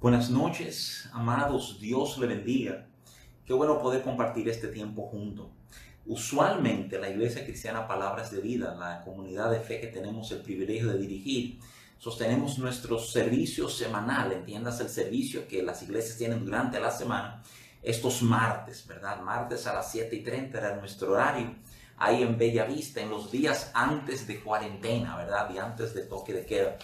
Buenas noches, amados, Dios le bendiga. Qué bueno poder compartir este tiempo junto. Usualmente la Iglesia Cristiana Palabras de Vida, la comunidad de fe que tenemos el privilegio de dirigir, sostenemos nuestro servicio semanal, entiendas el servicio que las iglesias tienen durante la semana, estos martes, ¿verdad? Martes a las 7 y 30 era nuestro horario, ahí en Bella Vista, en los días antes de cuarentena, ¿verdad? Y antes de toque de queda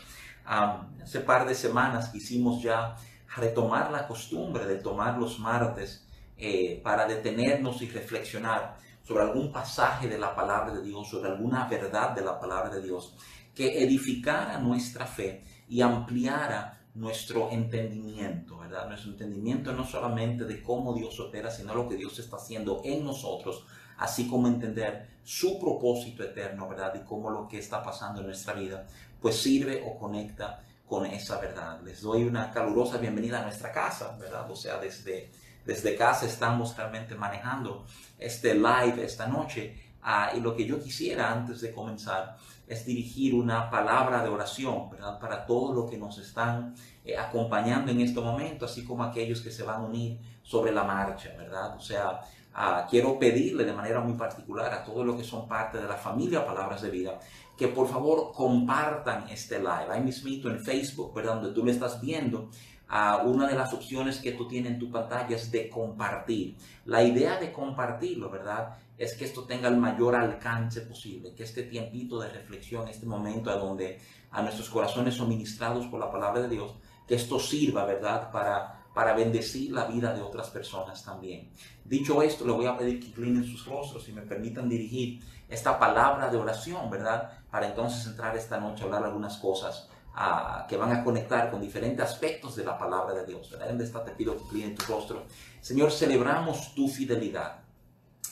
hace par de semanas quisimos ya retomar la costumbre de tomar los martes eh, para detenernos y reflexionar sobre algún pasaje de la palabra de Dios, sobre alguna verdad de la palabra de Dios, que edificara nuestra fe y ampliara nuestro entendimiento, ¿verdad? Nuestro entendimiento no solamente de cómo Dios opera, sino lo que Dios está haciendo en nosotros, así como entender su propósito eterno, ¿verdad? Y cómo lo que está pasando en nuestra vida pues sirve o conecta con esa verdad. Les doy una calurosa bienvenida a nuestra casa, ¿verdad? O sea, desde, desde casa estamos realmente manejando este live esta noche. Ah, y lo que yo quisiera antes de comenzar es dirigir una palabra de oración, ¿verdad? Para todos los que nos están eh, acompañando en este momento, así como aquellos que se van a unir sobre la marcha, ¿verdad? O sea, ah, quiero pedirle de manera muy particular a todos los que son parte de la familia Palabras de Vida que por favor compartan este live. Ahí mismito en Facebook, ¿verdad? Donde tú lo estás viendo, a una de las opciones que tú tienes en tu pantalla es de compartir. La idea de compartirlo, ¿verdad? Es que esto tenga el mayor alcance posible, que este tiempito de reflexión, este momento a donde a nuestros corazones son ministrados por la palabra de Dios, que esto sirva, ¿verdad? Para para bendecir la vida de otras personas también. Dicho esto, le voy a pedir que inclinen sus rostros y me permitan dirigir esta palabra de oración, ¿verdad? Para entonces entrar esta noche a hablar algunas cosas ah, que van a conectar con diferentes aspectos de la palabra de Dios. ¿verdad? ¿Dónde está? Te pido que inclinen tu rostro. Señor, celebramos tu fidelidad.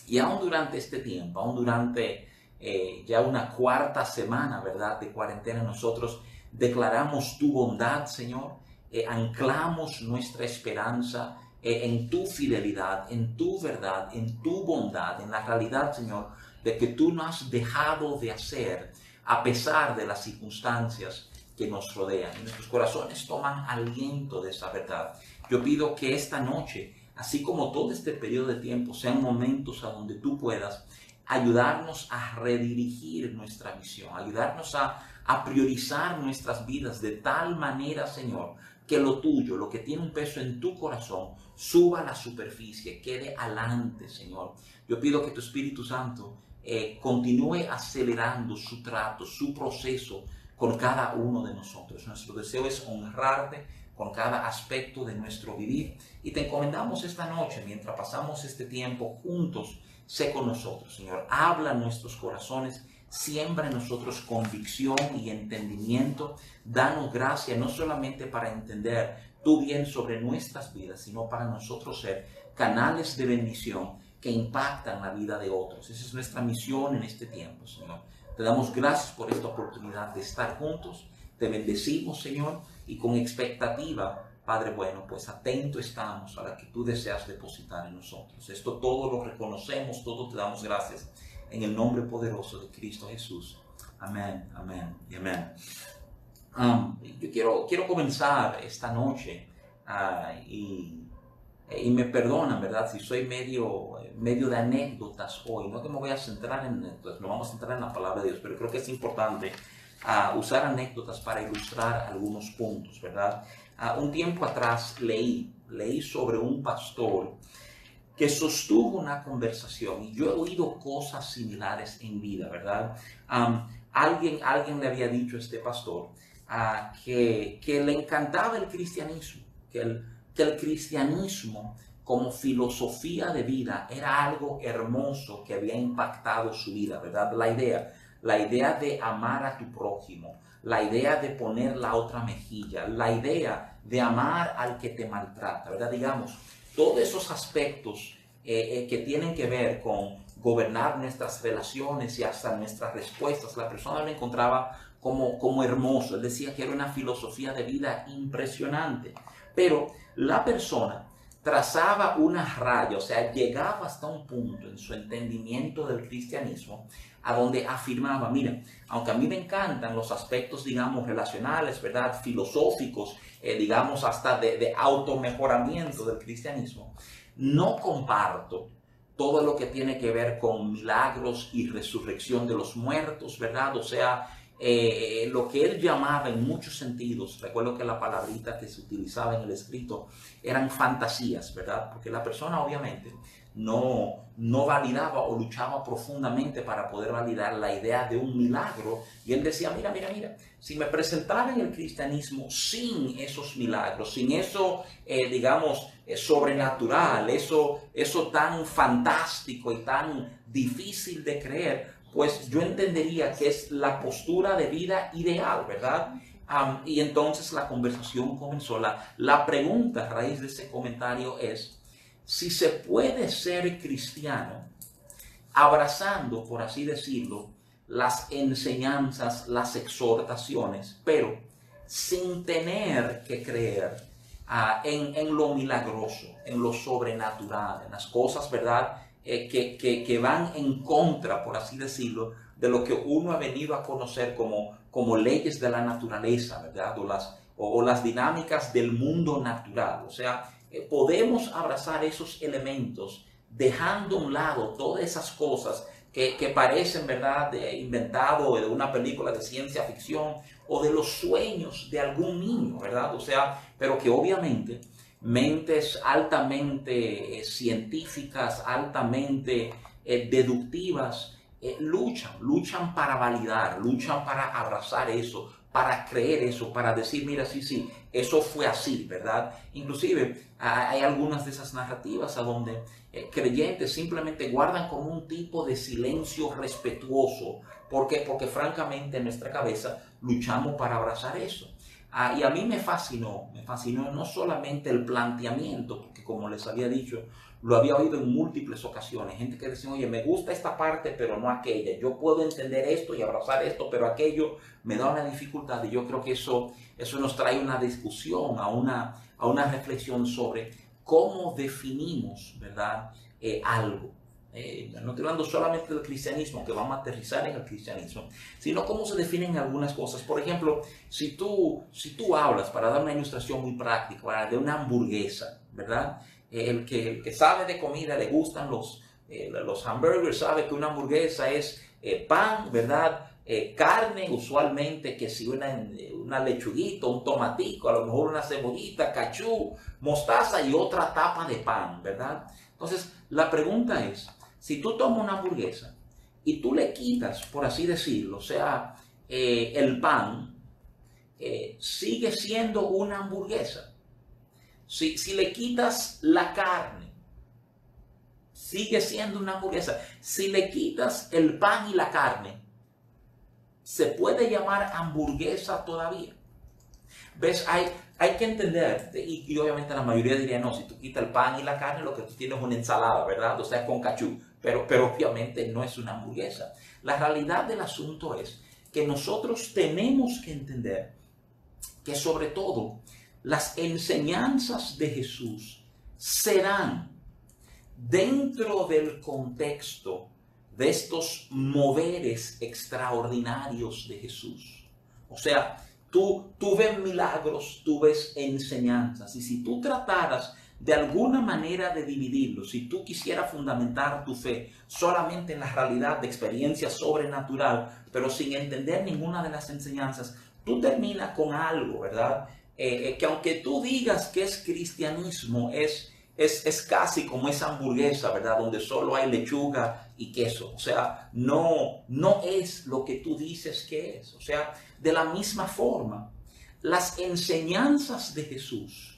Y aún durante este tiempo, aún durante eh, ya una cuarta semana, ¿verdad? De cuarentena, nosotros declaramos tu bondad, Señor. Eh, anclamos nuestra esperanza eh, en tu fidelidad, en tu verdad, en tu bondad, en la realidad, Señor, de que tú no has dejado de hacer a pesar de las circunstancias que nos rodean. Nuestros corazones toman aliento de esa verdad. Yo pido que esta noche, así como todo este periodo de tiempo, sean momentos a donde tú puedas ayudarnos a redirigir nuestra visión, ayudarnos a, a priorizar nuestras vidas de tal manera, Señor, que lo tuyo, lo que tiene un peso en tu corazón, suba a la superficie, quede adelante, Señor. Yo pido que tu Espíritu Santo eh, continúe acelerando su trato, su proceso con cada uno de nosotros. Nuestro deseo es honrarte con cada aspecto de nuestro vivir y te encomendamos esta noche mientras pasamos este tiempo juntos. Sé con nosotros, Señor. Habla en nuestros corazones, siembra en nosotros convicción y entendimiento. Danos gracia no solamente para entender tu bien sobre nuestras vidas, sino para nosotros ser canales de bendición que impactan la vida de otros. Esa es nuestra misión en este tiempo, Señor. Te damos gracias por esta oportunidad de estar juntos. Te bendecimos, Señor, y con expectativa, Padre bueno, pues atento estamos a la que tú deseas depositar en nosotros. Esto todo lo reconocemos, todo te damos gracias en el nombre poderoso de Cristo Jesús. Amén, amén y amén. Um, yo quiero, quiero comenzar esta noche uh, y y me perdonan, ¿verdad? Si soy medio, medio de anécdotas hoy, no que me voy a centrar en anécdotas, no vamos a centrar en la palabra de Dios, pero creo que es importante uh, usar anécdotas para ilustrar algunos puntos, ¿verdad? Uh, un tiempo atrás leí, leí sobre un pastor que sostuvo una conversación y yo he oído cosas similares en vida, ¿verdad? Um, alguien, alguien le había dicho a este pastor uh, que, que le encantaba el cristianismo, que el que el cristianismo como filosofía de vida era algo hermoso que había impactado su vida, ¿verdad? La idea, la idea de amar a tu prójimo, la idea de poner la otra mejilla, la idea de amar al que te maltrata, ¿verdad? Digamos, todos esos aspectos eh, eh, que tienen que ver con gobernar nuestras relaciones y hasta nuestras respuestas, la persona lo encontraba como, como hermoso. Él decía que era una filosofía de vida impresionante. Pero la persona trazaba una raya, o sea, llegaba hasta un punto en su entendimiento del cristianismo a donde afirmaba, mira, aunque a mí me encantan los aspectos, digamos, relacionales, ¿verdad? Filosóficos, eh, digamos, hasta de, de automejoramiento del cristianismo, no comparto todo lo que tiene que ver con milagros y resurrección de los muertos, ¿verdad? O sea, eh, lo que él llamaba en muchos sentidos, recuerdo que la palabrita que se utilizaba en el escrito eran fantasías, ¿verdad? Porque la persona obviamente no, no validaba o luchaba profundamente para poder validar la idea de un milagro. Y él decía, mira, mira, mira, si me presentara en el cristianismo sin esos milagros, sin eso, eh, digamos, eh, sobrenatural, eso, eso tan fantástico y tan difícil de creer, pues yo entendería que es la postura de vida ideal, ¿verdad? y entonces la conversación comenzó. La, la pregunta a raíz de ese comentario es si se puede ser cristiano abrazando, por así decirlo, las enseñanzas, las exhortaciones, pero sin tener que creer ah, en, en, lo milagroso, en lo sobrenatural, en las cosas, ¿verdad? Eh, que, van en contra, por así decirlo, de lo que uno ha venido a conocer como, como leyes de la naturaleza, ¿verdad? O las, o, las dinámicas del mundo natural. O sea, eh, podemos abrazar esos elementos dejando a un lado todas esas cosas que, que parecen, ¿verdad?, de inventado de una película de ciencia ficción o de los sueños de algún niño, ¿verdad? O sea, pero que obviamente mentes altamente eh, científicas, altamente eh, deductivas, eh, luchan, luchan para validar, luchan para abrazar eso, para creer eso, para decir, mira, sí, sí, eso fue así, ¿verdad? Inclusive hay algunas de esas narrativas a donde creyentes simplemente guardan como un tipo de silencio respetuoso. ¿Por qué? Porque francamente en nuestra cabeza luchamos para abrazar eso. Ah, y a mí me fascinó, me fascinó no solamente el planteamiento, porque como les había dicho, lo había oído en múltiples ocasiones, gente que decía, oye, me gusta esta parte, pero no aquella, yo puedo entender esto y abrazar esto, pero aquello me da una dificultad y yo creo que eso, eso nos trae una discusión, a una, a una reflexión sobre cómo definimos, ¿verdad?, eh, algo. Eh, no estoy hablando solamente del cristianismo, que vamos a aterrizar en el cristianismo, sino cómo se definen algunas cosas. Por ejemplo, si tú, si tú hablas, para dar una ilustración muy práctica, de una hamburguesa, ¿verdad? Eh, el, que, el que sabe de comida, le gustan los, eh, los hamburgers, sabe que una hamburguesa es pan, ¿verdad? carne, usualmente que si una, una lechuguita, un tomatico, a lo mejor una cebollita, cachú, mostaza y otra tapa de pan, ¿verdad? Entonces, la pregunta es, si tú tomas una hamburguesa y tú le quitas, por así decirlo, o sea, eh, el pan, eh, sigue siendo una hamburguesa. Si, si le quitas la carne, sigue siendo una hamburguesa. Si le quitas el pan y la carne, se puede llamar hamburguesa todavía. ¿Ves? Hay, hay que entender, y, obviamente la mayoría diría, no, si tú quitas el pan y la carne, lo que tú tienes es una ensalada, ¿verdad? O sea, con cachú pero, obviamente no es una hamburguesa. La realidad del asunto es que nosotros tenemos que entender que sobre todo las enseñanzas de Jesús serán dentro del contexto de estos moveres extraordinarios de Jesús. O sea, tú, tú ves milagros, tú ves enseñanzas. Y si tú trataras de alguna manera de dividirlo. Si tú quisieras fundamentar tu fe solamente en la realidad de experiencia sobrenatural, pero sin entender ninguna de las enseñanzas, tú terminas con algo, ¿verdad? Eh, eh, que aunque tú digas que es cristianismo, es, es, es, casi como esa hamburguesa, ¿verdad? Donde solo hay lechuga y queso. O sea, no, no es lo que tú dices que es. O sea, de la misma forma, las enseñanzas de Jesús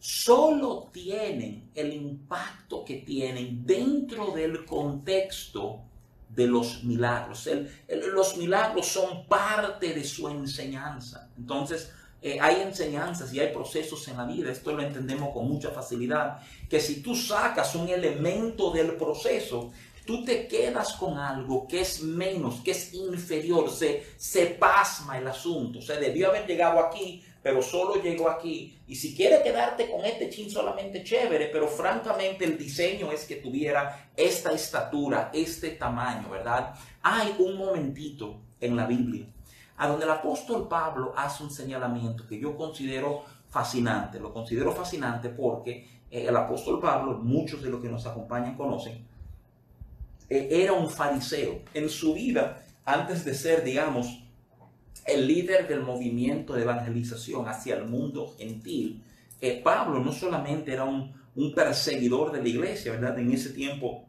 solo tienen el impacto que tienen dentro del contexto de los milagros. los milagros son parte de su enseñanza. Entonces, eh, hay enseñanzas y hay procesos en la vida, esto lo entendemos con mucha facilidad, que si tú sacas un elemento del proceso, tú te quedas con algo que es menos, que es inferior, se, se pasma el asunto. O sea, debió haber llegado aquí, pero solo llegó aquí. Y si quiere quedarte con este chin solamente chévere, pero francamente el diseño es que tuviera esta estatura, este tamaño, ¿verdad? Hay un momentito en la Biblia a donde el apóstol Pablo hace un señalamiento que yo considero fascinante. Lo considero fascinante porque eh, el apóstol Pablo, muchos de los que nos acompañan conocen, eh, era un fariseo. En su vida, antes de ser, digamos, el líder del movimiento de evangelización hacia el mundo gentil, eh, Pablo no solamente era un, un perseguidor de la iglesia, ¿verdad? En ese tiempo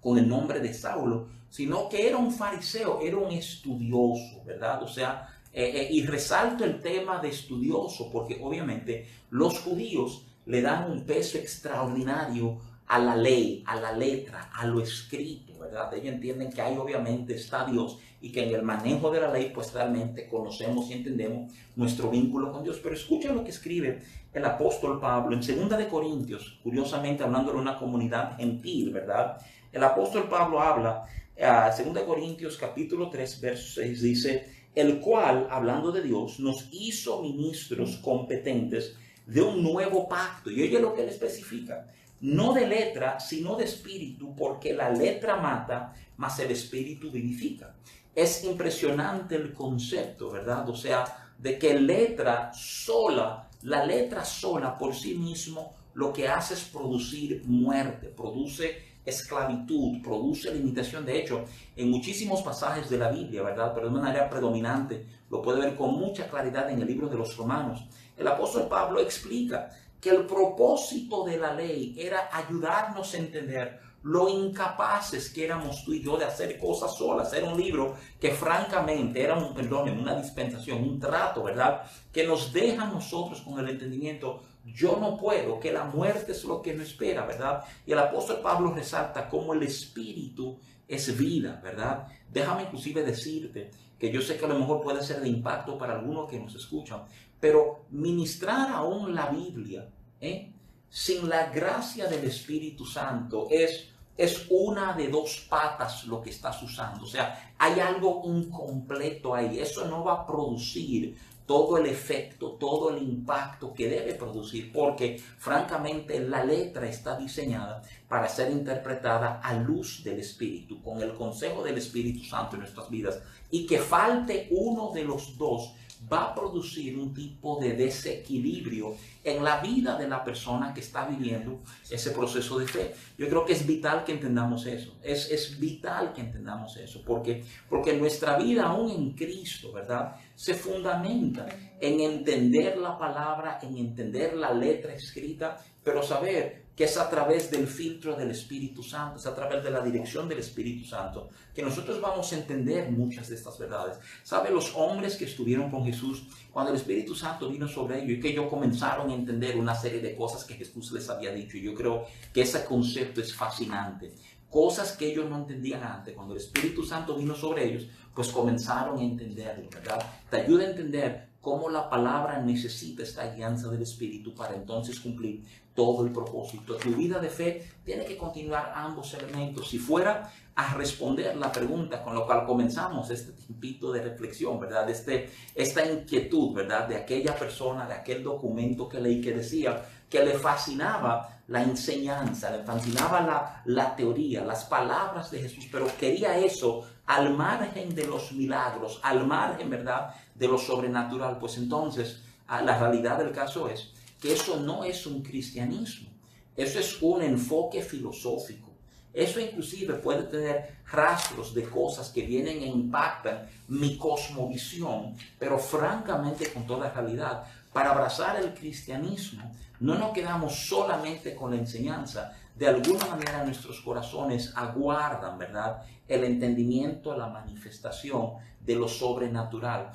con el nombre de Saulo, sino que era un fariseo, era un estudioso, ¿verdad? O sea, eh, eh, y resalto el tema de estudioso porque obviamente los judíos le dan un peso extraordinario a la ley, a la letra, a lo escrito, ¿verdad? Ellos entienden que ahí obviamente está Dios y que en el manejo de la ley pues realmente conocemos y entendemos nuestro vínculo con Dios. Pero escucha lo que escribe el apóstol Pablo en 2 de Corintios, curiosamente hablando de una comunidad gentil, ¿verdad? El apóstol Pablo habla, a 2 Corintios capítulo 3, verso 6, dice, el cual, hablando de Dios, nos hizo ministros competentes de un nuevo pacto. Y oye lo que él especifica, no de letra, sino de espíritu, porque la letra mata, mas el espíritu vivifica. Es impresionante el concepto, ¿verdad? O sea, de que letra sola, la letra sola por sí mismo, lo que hace es producir muerte, produce esclavitud, produce limitación. De hecho, en muchísimos pasajes de la Biblia, ¿verdad? Pero de una manera predominante, lo puede ver con mucha claridad en el libro de los Romanos. El apóstol Pablo explica que el propósito de la ley era ayudarnos a entender lo incapaces que éramos tú y yo de hacer cosas solas. Era un libro que francamente era un, perdón, una dispensación, un trato, ¿verdad? Que nos deja a nosotros con el entendimiento yo no puedo, que la muerte es lo que no espera, ¿verdad? Y el apóstol Pablo resalta cómo el espíritu es vida, ¿verdad? Déjame inclusive decirte que yo sé que a lo mejor puede ser de impacto para algunos que nos escuchan, pero ministrar aún la Biblia, ¿eh? sin la gracia del Espíritu Santo es es una de dos patas lo que estás usando. O sea, hay algo incompleto ahí. Eso no va a producir todo el efecto, todo el impacto que debe producir, porque francamente la letra está diseñada para ser interpretada a luz del Espíritu, con el consejo del Espíritu Santo en nuestras vidas, y que falte uno de los dos va a producir un tipo de desequilibrio en la vida de la persona que está viviendo ese proceso de fe. Yo creo que es vital que entendamos eso, es, es vital que entendamos eso, porque, porque nuestra vida aún en Cristo, ¿verdad? Se fundamenta en entender la palabra, en entender la letra escrita, pero saber que es a través del filtro del Espíritu Santo, es a través de la dirección del Espíritu Santo, que nosotros vamos a entender muchas de estas verdades. ¿Sabe? Los hombres que estuvieron con Jesús, cuando el Espíritu Santo vino sobre ellos y que ellos comenzaron a entender una serie de cosas que Jesús les había dicho, y yo creo que ese concepto es fascinante. Cosas que ellos no entendían antes, cuando el Espíritu Santo vino sobre ellos, pues comenzaron a entenderlo, ¿verdad? Te ayuda a entender cómo la palabra necesita esta alianza del Espíritu para entonces cumplir todo el propósito. Tu vida de fe tiene que continuar ambos elementos. Si fuera a responder la pregunta con la cual comenzamos este tiempito de reflexión, ¿verdad? Este, esta inquietud, ¿verdad? De aquella persona, de aquel documento que leí que decía que le fascinaba la enseñanza, le fascinaba la, la teoría, las palabras de Jesús, pero quería eso al margen de los milagros, al margen, ¿verdad? De lo sobrenatural. Pues entonces, la realidad del caso es que eso no es un cristianismo, eso es un enfoque filosófico. Eso inclusive puede tener rastros de cosas que vienen e impactan mi cosmovisión, pero francamente con toda realidad, para abrazar el cristianismo, no nos quedamos solamente con la enseñanza, de alguna manera nuestros corazones aguardan, ¿verdad? El entendimiento, la manifestación de lo sobrenatural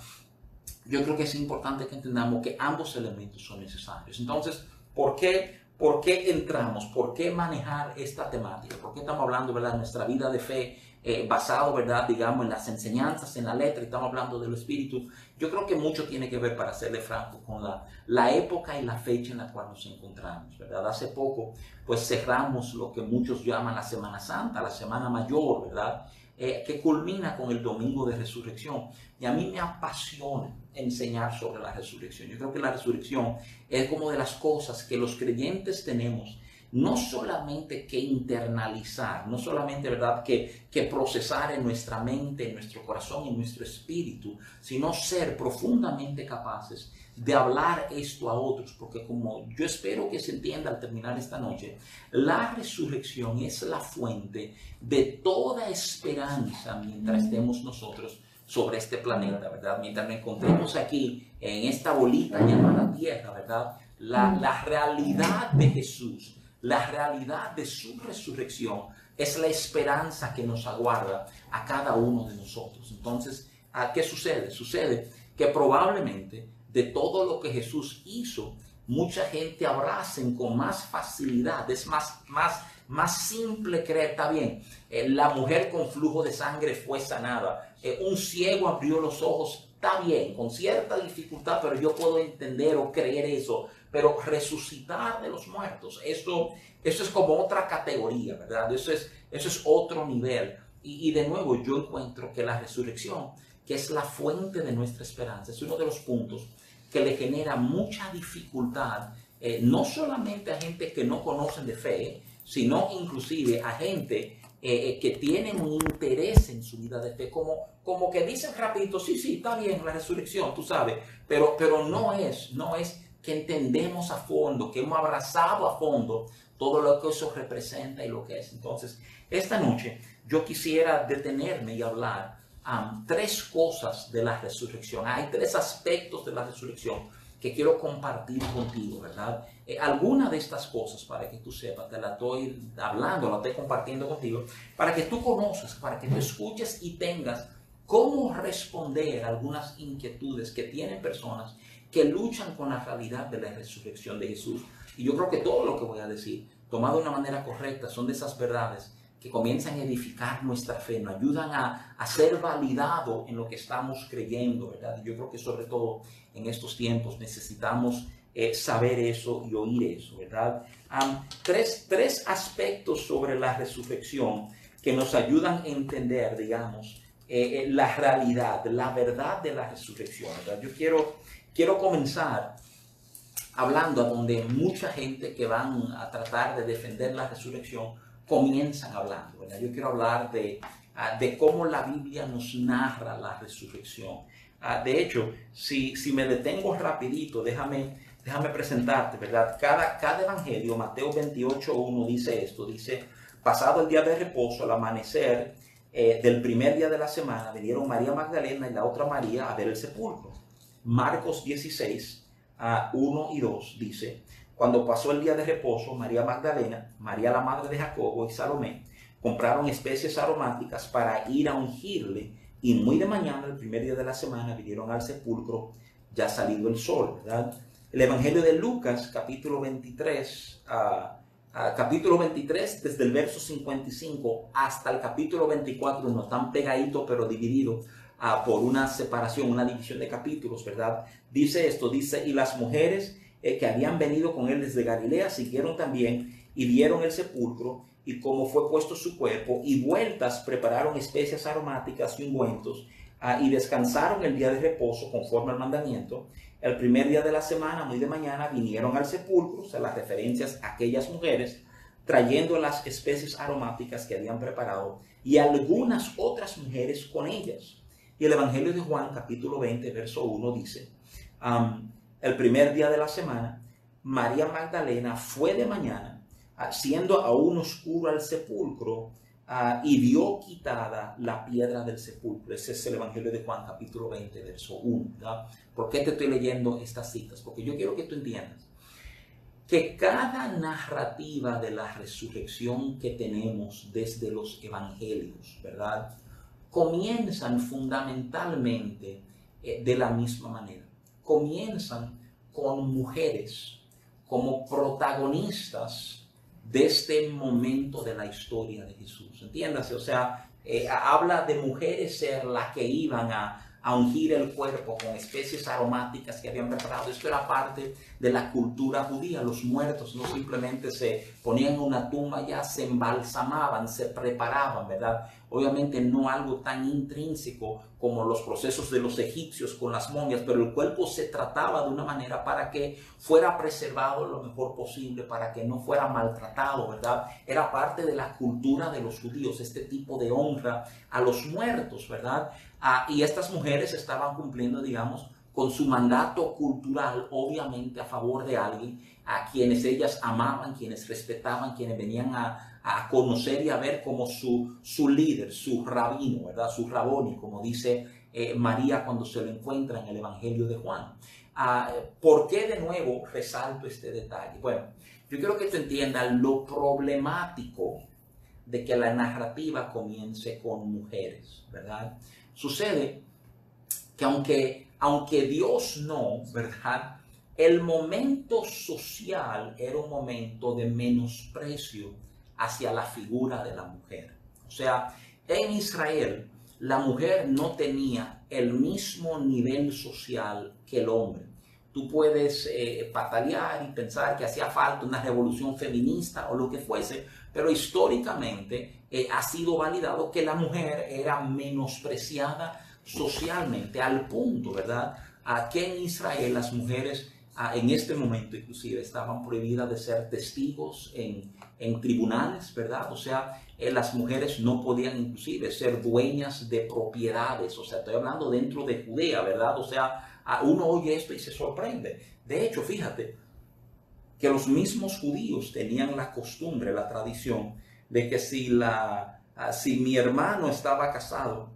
yo creo que es importante que entendamos que ambos elementos son necesarios. Entonces, ¿por qué, por qué entramos? ¿Por qué manejar esta temática? ¿Por qué estamos hablando, verdad, de nuestra vida de fe eh, basado, verdad, digamos, en las enseñanzas, en la letra, estamos hablando del Espíritu? Yo creo que mucho tiene que ver, para serle franco, con la, la época y la fecha en la cual nos encontramos, ¿verdad? Hace poco, pues cerramos lo que muchos llaman la Semana Santa, la Semana Mayor, ¿verdad? Eh, que culmina con el domingo de resurrección. Y a mí me apasiona enseñar sobre la resurrección. Yo creo que la resurrección es como de las cosas que los creyentes tenemos no solamente que internalizar, no solamente, ¿verdad?, que, que procesar en nuestra mente, en nuestro corazón, en nuestro espíritu, sino ser profundamente capaces de hablar esto a otros, porque como yo espero que se entienda al terminar esta noche, la resurrección es la fuente de toda esperanza mientras estemos nosotros sobre este planeta, ¿verdad? Mientras nos encontremos aquí en esta bolita llamada Tierra, ¿verdad? La, la realidad de Jesús la realidad de su resurrección es la esperanza que nos aguarda a cada uno de nosotros. Entonces, ¿qué sucede? Sucede que probablemente de todo lo que Jesús hizo, mucha gente abracen con más facilidad, es más, más, más simple creer, está bien, eh, la mujer con flujo de sangre fue sanada, eh, un ciego abrió los ojos, está bien, con cierta dificultad, pero yo puedo entender o creer eso, pero resucitar de los muertos, eso, eso es como otra categoría, ¿verdad? Eso es, eso es otro nivel. Y, de nuevo, yo encuentro que la resurrección, que es la fuente de nuestra esperanza, es uno de los puntos que le genera mucha dificultad, eh, no solamente a gente que no conocen de fe, sino inclusive a gente eh, que tienen un interés en su vida de fe, como, como que dicen rapidito, sí, sí, está bien la resurrección, tú sabes, pero, pero no es, no es que entendemos a fondo, que hemos abrazado a fondo todo lo que eso representa y lo que es. Entonces, esta noche yo quisiera detenerme y hablar tres cosas de la resurrección. Hay tres aspectos de la resurrección que quiero compartir contigo, ¿verdad? Eh, alguna de estas cosas, para que tú sepas, te la estoy hablando, la estoy compartiendo contigo, para que tú conozcas, para que tú escuches y tengas cómo responder a algunas inquietudes que tienen personas que luchan con la realidad de la resurrección de Jesús. Y yo creo que todo lo que voy a decir, tomado de una manera correcta, son de esas verdades que comienzan a edificar nuestra fe, nos ayudan a, a ser validado en lo que estamos creyendo, ¿verdad? Yo creo que sobre todo en estos tiempos necesitamos eh, saber eso y oír eso, ¿verdad? tres, tres aspectos sobre la resurrección que nos ayudan a entender, digamos, eh, eh, la realidad, la verdad de la resurrección. Yo quiero Quiero comenzar hablando a donde mucha gente que van a tratar de defender la resurrección comienzan hablando. Yo quiero hablar de, ah, de cómo la Biblia nos narra la resurrección. Ah, de hecho, si, si me detengo rapidito, déjame, déjame presentarte, ¿verdad? Cada, cada evangelio, Mateo 28, 1 dice esto, dice, pasado el día de reposo, al amanecer eh, del primer día de la semana, vinieron María Magdalena y la otra María a ver el sepulcro. Marcos 16, a 1 y 2 dice, cuando pasó el día de reposo, María Magdalena, María la madre de Jacobo y Salomé compraron especies aromáticas para ir a ungirle y muy de mañana, el primer día de la semana, vinieron al sepulcro ya salido el sol, ¿verdad? El Evangelio de Lucas, capítulo 23, capítulo 23, desde el verso 55 hasta el capítulo 24, no tan pegadito pero dividido, por una separación, una división de capítulos, ¿verdad? Dice esto, dice, y las mujeres que habían venido con él desde Galilea siguieron también y vieron el sepulcro y cómo fue puesto su cuerpo y vueltas prepararon especias aromáticas y ungüentos ah, y descansaron el día de reposo conforme al mandamiento. El primer día de la semana, muy de mañana, vinieron al sepulcro, o sea, las referencias a aquellas mujeres, trayendo las especies aromáticas que habían preparado y algunas otras mujeres con ellas. Y el Evangelio de Juan, capítulo 20, verso 1, dice, el primer día de la semana, María Magdalena fue de mañana, ah, siendo aún oscuro al sepulcro, ah, y vio quitada la piedra del sepulcro. Ese es el Evangelio de Juan, capítulo 20, verso 1. ¿Por qué te estoy leyendo estas citas? Porque yo quiero que tú entiendas que cada narrativa de la resurrección que tenemos desde los evangelios, ¿verdad? comienzan fundamentalmente eh, de la misma manera. Comienzan con mujeres como protagonistas de este momento de la historia de Jesús. Entiéndase, o sea, eh, habla de mujeres ser las que iban a, a ungir el cuerpo con especies aromáticas que habían preparado. Esto era parte de la cultura judía. Los muertos no simplemente se ponían en una tumba, ya se embalsamaban, se preparaban, ¿verdad? obviamente no algo tan intrínseco como los procesos de los egipcios con las momias, pero el cuerpo se trataba de una manera para que fuera preservado lo mejor posible, para que no fuera maltratado, ¿verdad? Era parte de la cultura de los judíos, este tipo de honra a los muertos, ¿verdad? Ah, y estas mujeres estaban cumpliendo, digamos, con su mandato cultural, obviamente a favor de alguien a quienes ellas amaban, quienes respetaban, quienes venían a, conocer y a ver como su, su líder, su rabino, ¿verdad? Su raboni, como dice eh, María cuando se lo encuentra en el Evangelio de Juan. Ah, ¿Por qué de nuevo resalto este detalle? Bueno, yo quiero que tú entiendas lo problemático de que la narrativa comience con mujeres, ¿verdad? Sucede que aunque, aunque Dios no, ¿verdad? El momento social era un momento de menosprecio hacia la figura de la mujer. O sea, en Israel la mujer no tenía el mismo nivel social que el hombre. Tú puedes eh, patalear y pensar que hacía falta una revolución feminista o lo que fuese, pero históricamente eh, ha sido validado que la mujer era menospreciada socialmente al punto, ¿verdad? A que en Israel las mujeres en este momento inclusive estaban prohibidas de ser testigos en, en tribunales, ¿verdad? O sea, eh, las mujeres no podían inclusive ser dueñas de propiedades, o sea, estoy hablando dentro de Judea, ¿verdad? O sea, uno oye esto y se sorprende. De hecho, fíjate que los mismos judíos tenían la costumbre, la tradición de que si, la, ah, si mi hermano estaba casado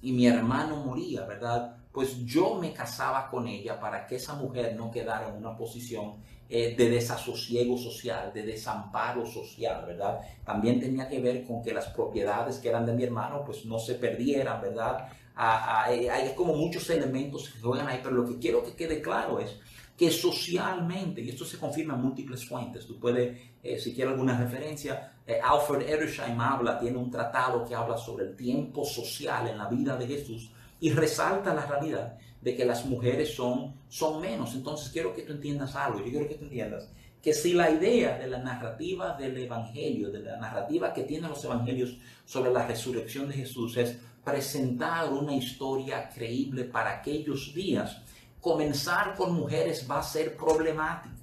y mi hermano moría, ¿verdad? pues yo me casaba con ella para que esa mujer no quedara en una posición eh, de desasosiego social, de desamparo social, ¿verdad? También tenía que ver con que las propiedades que eran de mi hermano, pues no se perdieran, ¿verdad? Eh, hay como muchos elementos que juegan ahí, pero lo que quiero que quede claro es que socialmente, y esto se confirma en múltiples fuentes, tú puedes, eh, si quieres alguna referencia, Alfred Edersheim habla, tiene un tratado que habla sobre el tiempo social en la vida de Jesús, y resalta la realidad de que las mujeres son, son menos. Entonces quiero que tú entiendas algo, yo quiero que tú entiendas que si la idea de la narrativa del Evangelio, de la narrativa que tienen los Evangelios sobre la resurrección de Jesús es presentar una historia creíble para aquellos días, comenzar con mujeres va a ser problemático.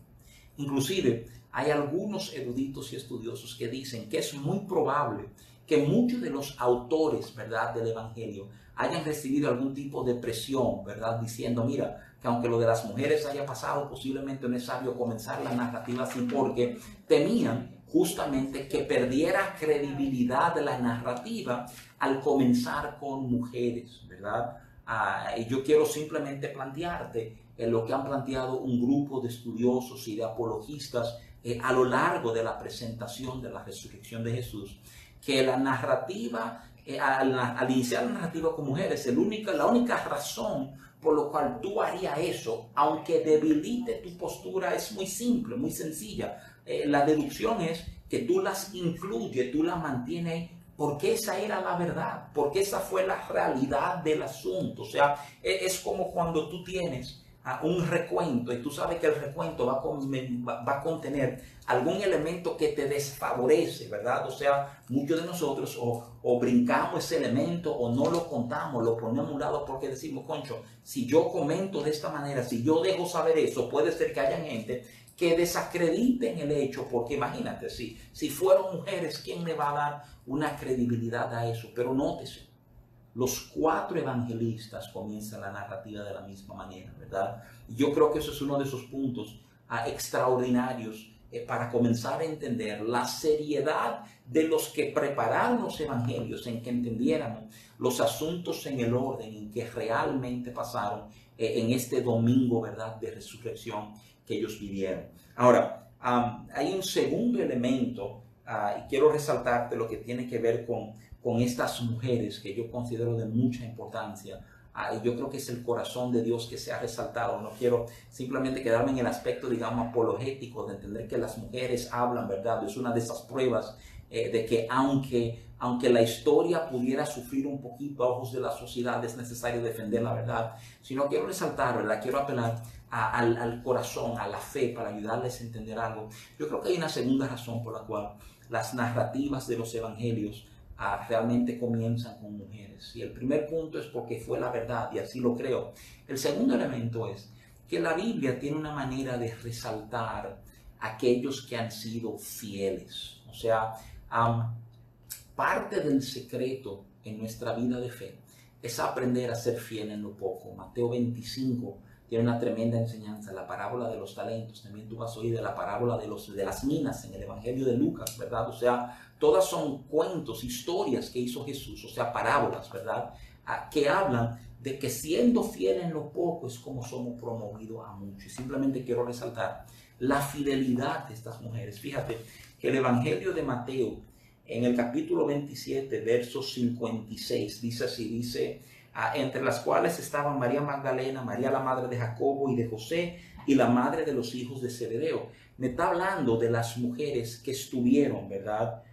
Inclusive hay algunos eruditos y estudiosos que dicen que es muy probable que muchos de los autores, ¿verdad?, del Evangelio hayan recibido algún tipo de presión, ¿verdad? Diciendo, mira, que aunque lo de las mujeres haya pasado, posiblemente no es sabio comenzar la narrativa así porque temían justamente que perdiera credibilidad de la narrativa al comenzar con mujeres, ¿verdad? Ah, yo quiero simplemente plantearte en lo que han planteado un grupo de estudiosos y de apologistas eh, a lo largo de la presentación de la resurrección de Jesús, que la narrativa eh, al, iniciar la narrativa con mujeres, el única, la única razón por lo cual tú harías eso, aunque debilite tu postura, es muy simple, muy sencilla. Eh, la deducción es que tú las incluyes, tú las mantienes porque esa era la verdad, porque esa fue la realidad del asunto. O sea, e, es como cuando tú tienes un recuento y tú sabes que el recuento va a, va a contener algún elemento que te desfavorece, ¿verdad? O sea, muchos de nosotros o, brincamos ese elemento o no lo contamos, lo ponemos a un lado porque decimos, concho, si yo comento de esta manera, si yo dejo saber eso, puede ser que haya gente que desacrediten el hecho, porque imagínate, si, si fueron mujeres, ¿quién le va a dar una credibilidad a eso? Pero nótese, los cuatro evangelistas comienzan la narrativa de la misma manera, ¿verdad? Yo creo que eso es uno de esos puntos ah, extraordinarios eh, para comenzar a entender la seriedad de los que prepararon los evangelios en que entendieran los asuntos en el orden en que realmente pasaron eh, en este domingo, ¿verdad?, de resurrección que ellos vivieron. Ahora, hay un segundo elemento ah, y quiero resaltarte lo que tiene que ver con con estas mujeres que yo considero de mucha importancia. Ah, yo creo que es el corazón de Dios que se ha resaltado. No quiero simplemente quedarme en el aspecto, digamos, apologético de entender que las mujeres hablan, ¿verdad? Es una de esas pruebas eh, de que aunque, aunque la historia pudiera sufrir un poquito a ojos de la sociedad, es necesario defender la verdad. Sino quiero resaltar, ¿verdad? Quiero apelar al, al corazón, a la fe, para ayudarles a entender algo. Yo creo que hay una segunda razón por la cual las narrativas de los evangelios realmente comienzan con mujeres. Y el primer punto es porque fue la verdad y así lo creo. El segundo elemento es que la Biblia tiene una manera de resaltar aquellos que han sido fieles. O sea, parte del secreto en nuestra vida de fe es aprender a ser fiel en lo poco. Mateo 25 tiene una tremenda enseñanza, la parábola de los talentos. También tú vas a oír de la parábola de, los, de las minas en el Evangelio de Lucas, ¿verdad? O sea, todas son cuentos, historias que hizo Jesús, o sea, parábolas, ¿verdad? Ah, que hablan de que siendo fiel en lo poco es como somos promovidos a mucho. Simplemente quiero resaltar la fidelidad de estas mujeres. Fíjate que el Evangelio de Mateo, en el capítulo 27, verso 56, dice así, dice, entre las cuales estaban María Magdalena, María la madre de Jacobo y de José, y la madre de los hijos de Zebedeo. Me está hablando de las mujeres que estuvieron, ¿verdad?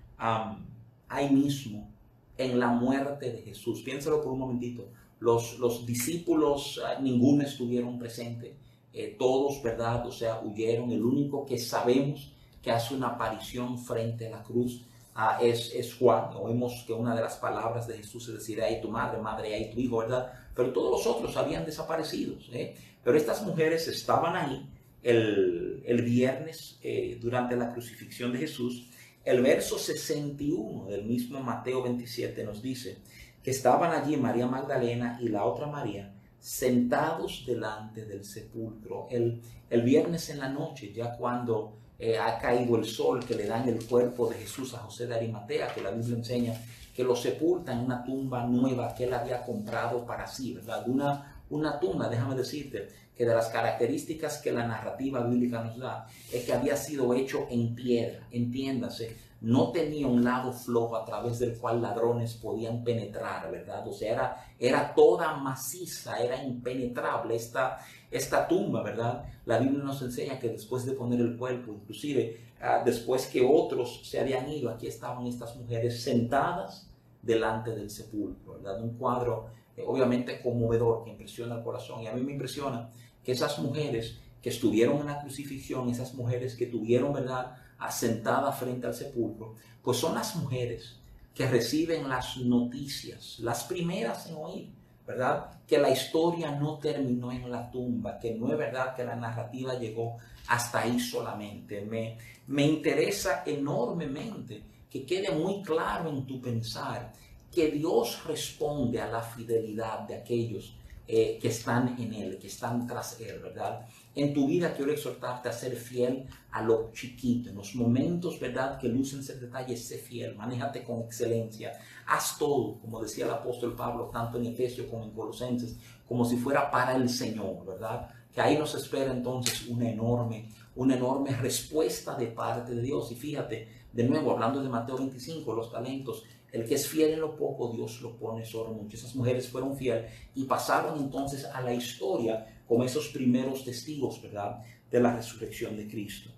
ahí mismo, en la muerte de Jesús. Piénsalo por un momentito los, discípulos, ah, ninguno estuvieron presentes, eh, todos, ¿verdad? O sea, huyeron. El único que sabemos que hace una aparición frente a la cruz ah, es, es, Juan. Oímos que una de las palabras de Jesús es decir, ahí tu madre, madre, ahí tu hijo, ¿verdad? Pero todos los otros habían desaparecido. ¿eh? Pero estas mujeres estaban ahí el, el viernes eh, durante la crucifixión de Jesús. El verso 61 del mismo Mateo 27 nos dice, estaban allí María Magdalena y la otra María sentados delante del sepulcro. El, el viernes en la noche, ya cuando eh, ha caído el sol, que le dan el cuerpo de Jesús a José de Arimatea, que la Biblia enseña que lo sepulta en una tumba nueva que él había comprado para sí, ¿verdad? Una, una tumba, déjame decirte, que de las características que la narrativa bíblica nos da es que había sido hecho en piedra, entiéndase, no tenía un lado flojo a través del cual ladrones podían penetrar, ¿verdad? O sea, era, era toda maciza, era impenetrable esta, esta tumba, ¿verdad? La Biblia nos enseña que después de poner el cuerpo, inclusive ah, después que otros se habían ido, aquí estaban estas mujeres sentadas delante del sepulcro, ¿verdad? Un cuadro eh, obviamente conmovedor que impresiona el corazón y a mí me impresiona que esas mujeres que estuvieron en la crucifixión, esas mujeres que tuvieron, ¿verdad? asentada frente al sepulcro, pues son las mujeres que reciben las noticias, las primeras en oír, ¿verdad? Que la historia no terminó en la tumba, que no es verdad que la narrativa llegó hasta ahí solamente. Me, me interesa enormemente que quede muy claro en tu pensar que Dios responde a la fidelidad de aquellos eh, que están en Él, que están tras Él, ¿verdad? En tu vida quiero exhortarte a ser fiel a lo chiquito, en los momentos, ¿verdad? Que lucen ser detalles, sé fiel, manéjate con excelencia, haz todo, como decía el apóstol Pablo, tanto en Efesios como en Colosenses, como si fuera para el Señor, ¿verdad? Que ahí nos espera entonces una enorme, una enorme respuesta de parte de Dios. Y fíjate, de nuevo, hablando de Mateo 25, los talentos, el que es fiel en lo poco, Dios lo pone sobre mucho. Esas mujeres fueron fieles y pasaron entonces a la historia como esos primeros testigos, ¿verdad?, de la resurrección de Cristo.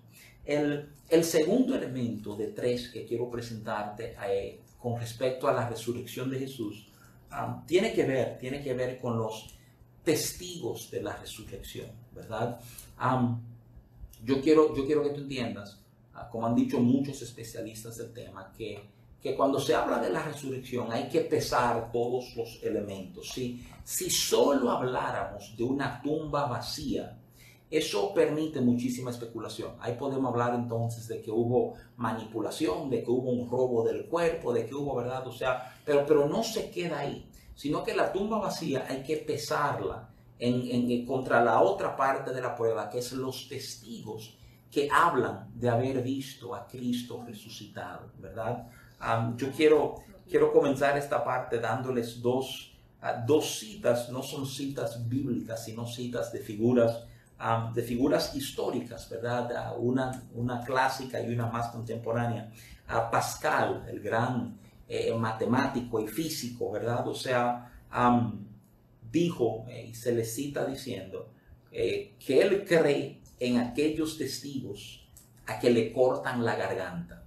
El, segundo elemento de tres que quiero presentarte eh, con respecto a la resurrección de Jesús um, tiene que ver, tiene que ver con los testigos de la resurrección, ¿verdad? Um, yo, quiero, yo quiero que tú entiendas, uh, como han dicho muchos especialistas del tema, que que cuando se habla de la resurrección hay que pesar todos los elementos. Si, si solo habláramos de una tumba vacía, eso permite muchísima especulación. Ahí podemos hablar entonces de que hubo manipulación, de que hubo un robo del cuerpo, de que hubo, ¿verdad? O sea, pero, pero no se queda ahí, sino que la tumba vacía hay que pesarla en, en, contra la otra parte de la prueba, que es los testigos que hablan de haber visto a Cristo resucitado, ¿verdad? Yo quiero, quiero comenzar esta parte dándoles dos, ah, dos citas, no son citas bíblicas, sino citas de figuras, de figuras históricas, ¿verdad? una, una clásica y una más contemporánea. Pascal, el gran eh, matemático y físico, ¿verdad? O sea, dijo, eh, y se le cita diciendo, eh, que él cree en aquellos testigos a que le cortan la garganta.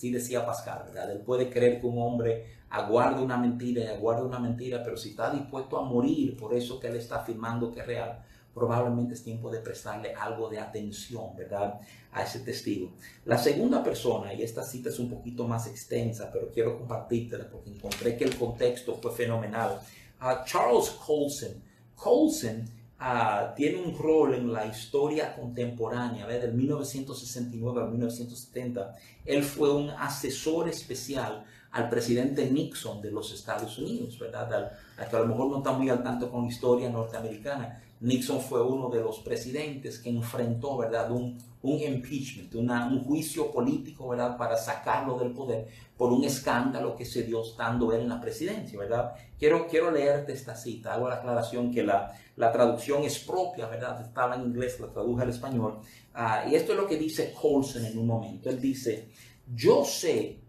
Así decía Pascal, ¿verdad? Él puede creer que un hombre aguarde una mentira y aguarde una mentira, pero si está dispuesto a morir por eso que él está afirmando que es real, probablemente es tiempo de prestarle algo de atención, ¿verdad? A ese testigo. La segunda persona, y esta cita es un poquito más extensa, pero quiero compartírtela porque encontré que el contexto fue fenomenal. a Charles Colson. Colson uh, tiene un rol en la historia contemporánea, ¿verdad? del 1969 al 1970. Él fue un asesor especial al presidente Nixon de los Estados Unidos, ¿verdad? Al, que a lo mejor no está muy al tanto con la historia norteamericana. Nixon fue uno de los presidentes que enfrentó, ¿verdad? Un, un impeachment, un juicio político, ¿verdad? Para sacarlo del poder por un escándalo que se dio estando él en la presidencia, ¿verdad? Quiero, quiero leerte esta cita. Hago la aclaración que la, la traducción es propia, ¿verdad? Estaba en inglés, la traduje al español. Ah, y esto es lo que dice Colson en un momento. Él dice, yo sé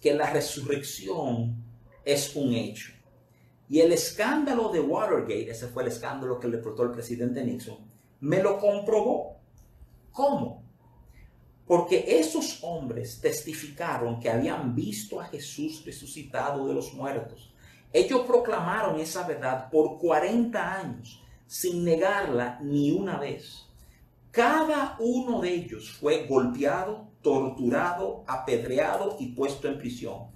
que la resurrección es un hecho. Y el escándalo de Watergate, ese fue el escándalo que le portó el presidente Nixon, me lo comprobó. ¿Cómo? Porque esos hombres testificaron que habían visto a Jesús resucitado de los muertos. Ellos proclamaron esa verdad por 40 años sin negarla ni una vez. Cada uno de ellos fue golpeado, torturado, apedreado y puesto en prisión.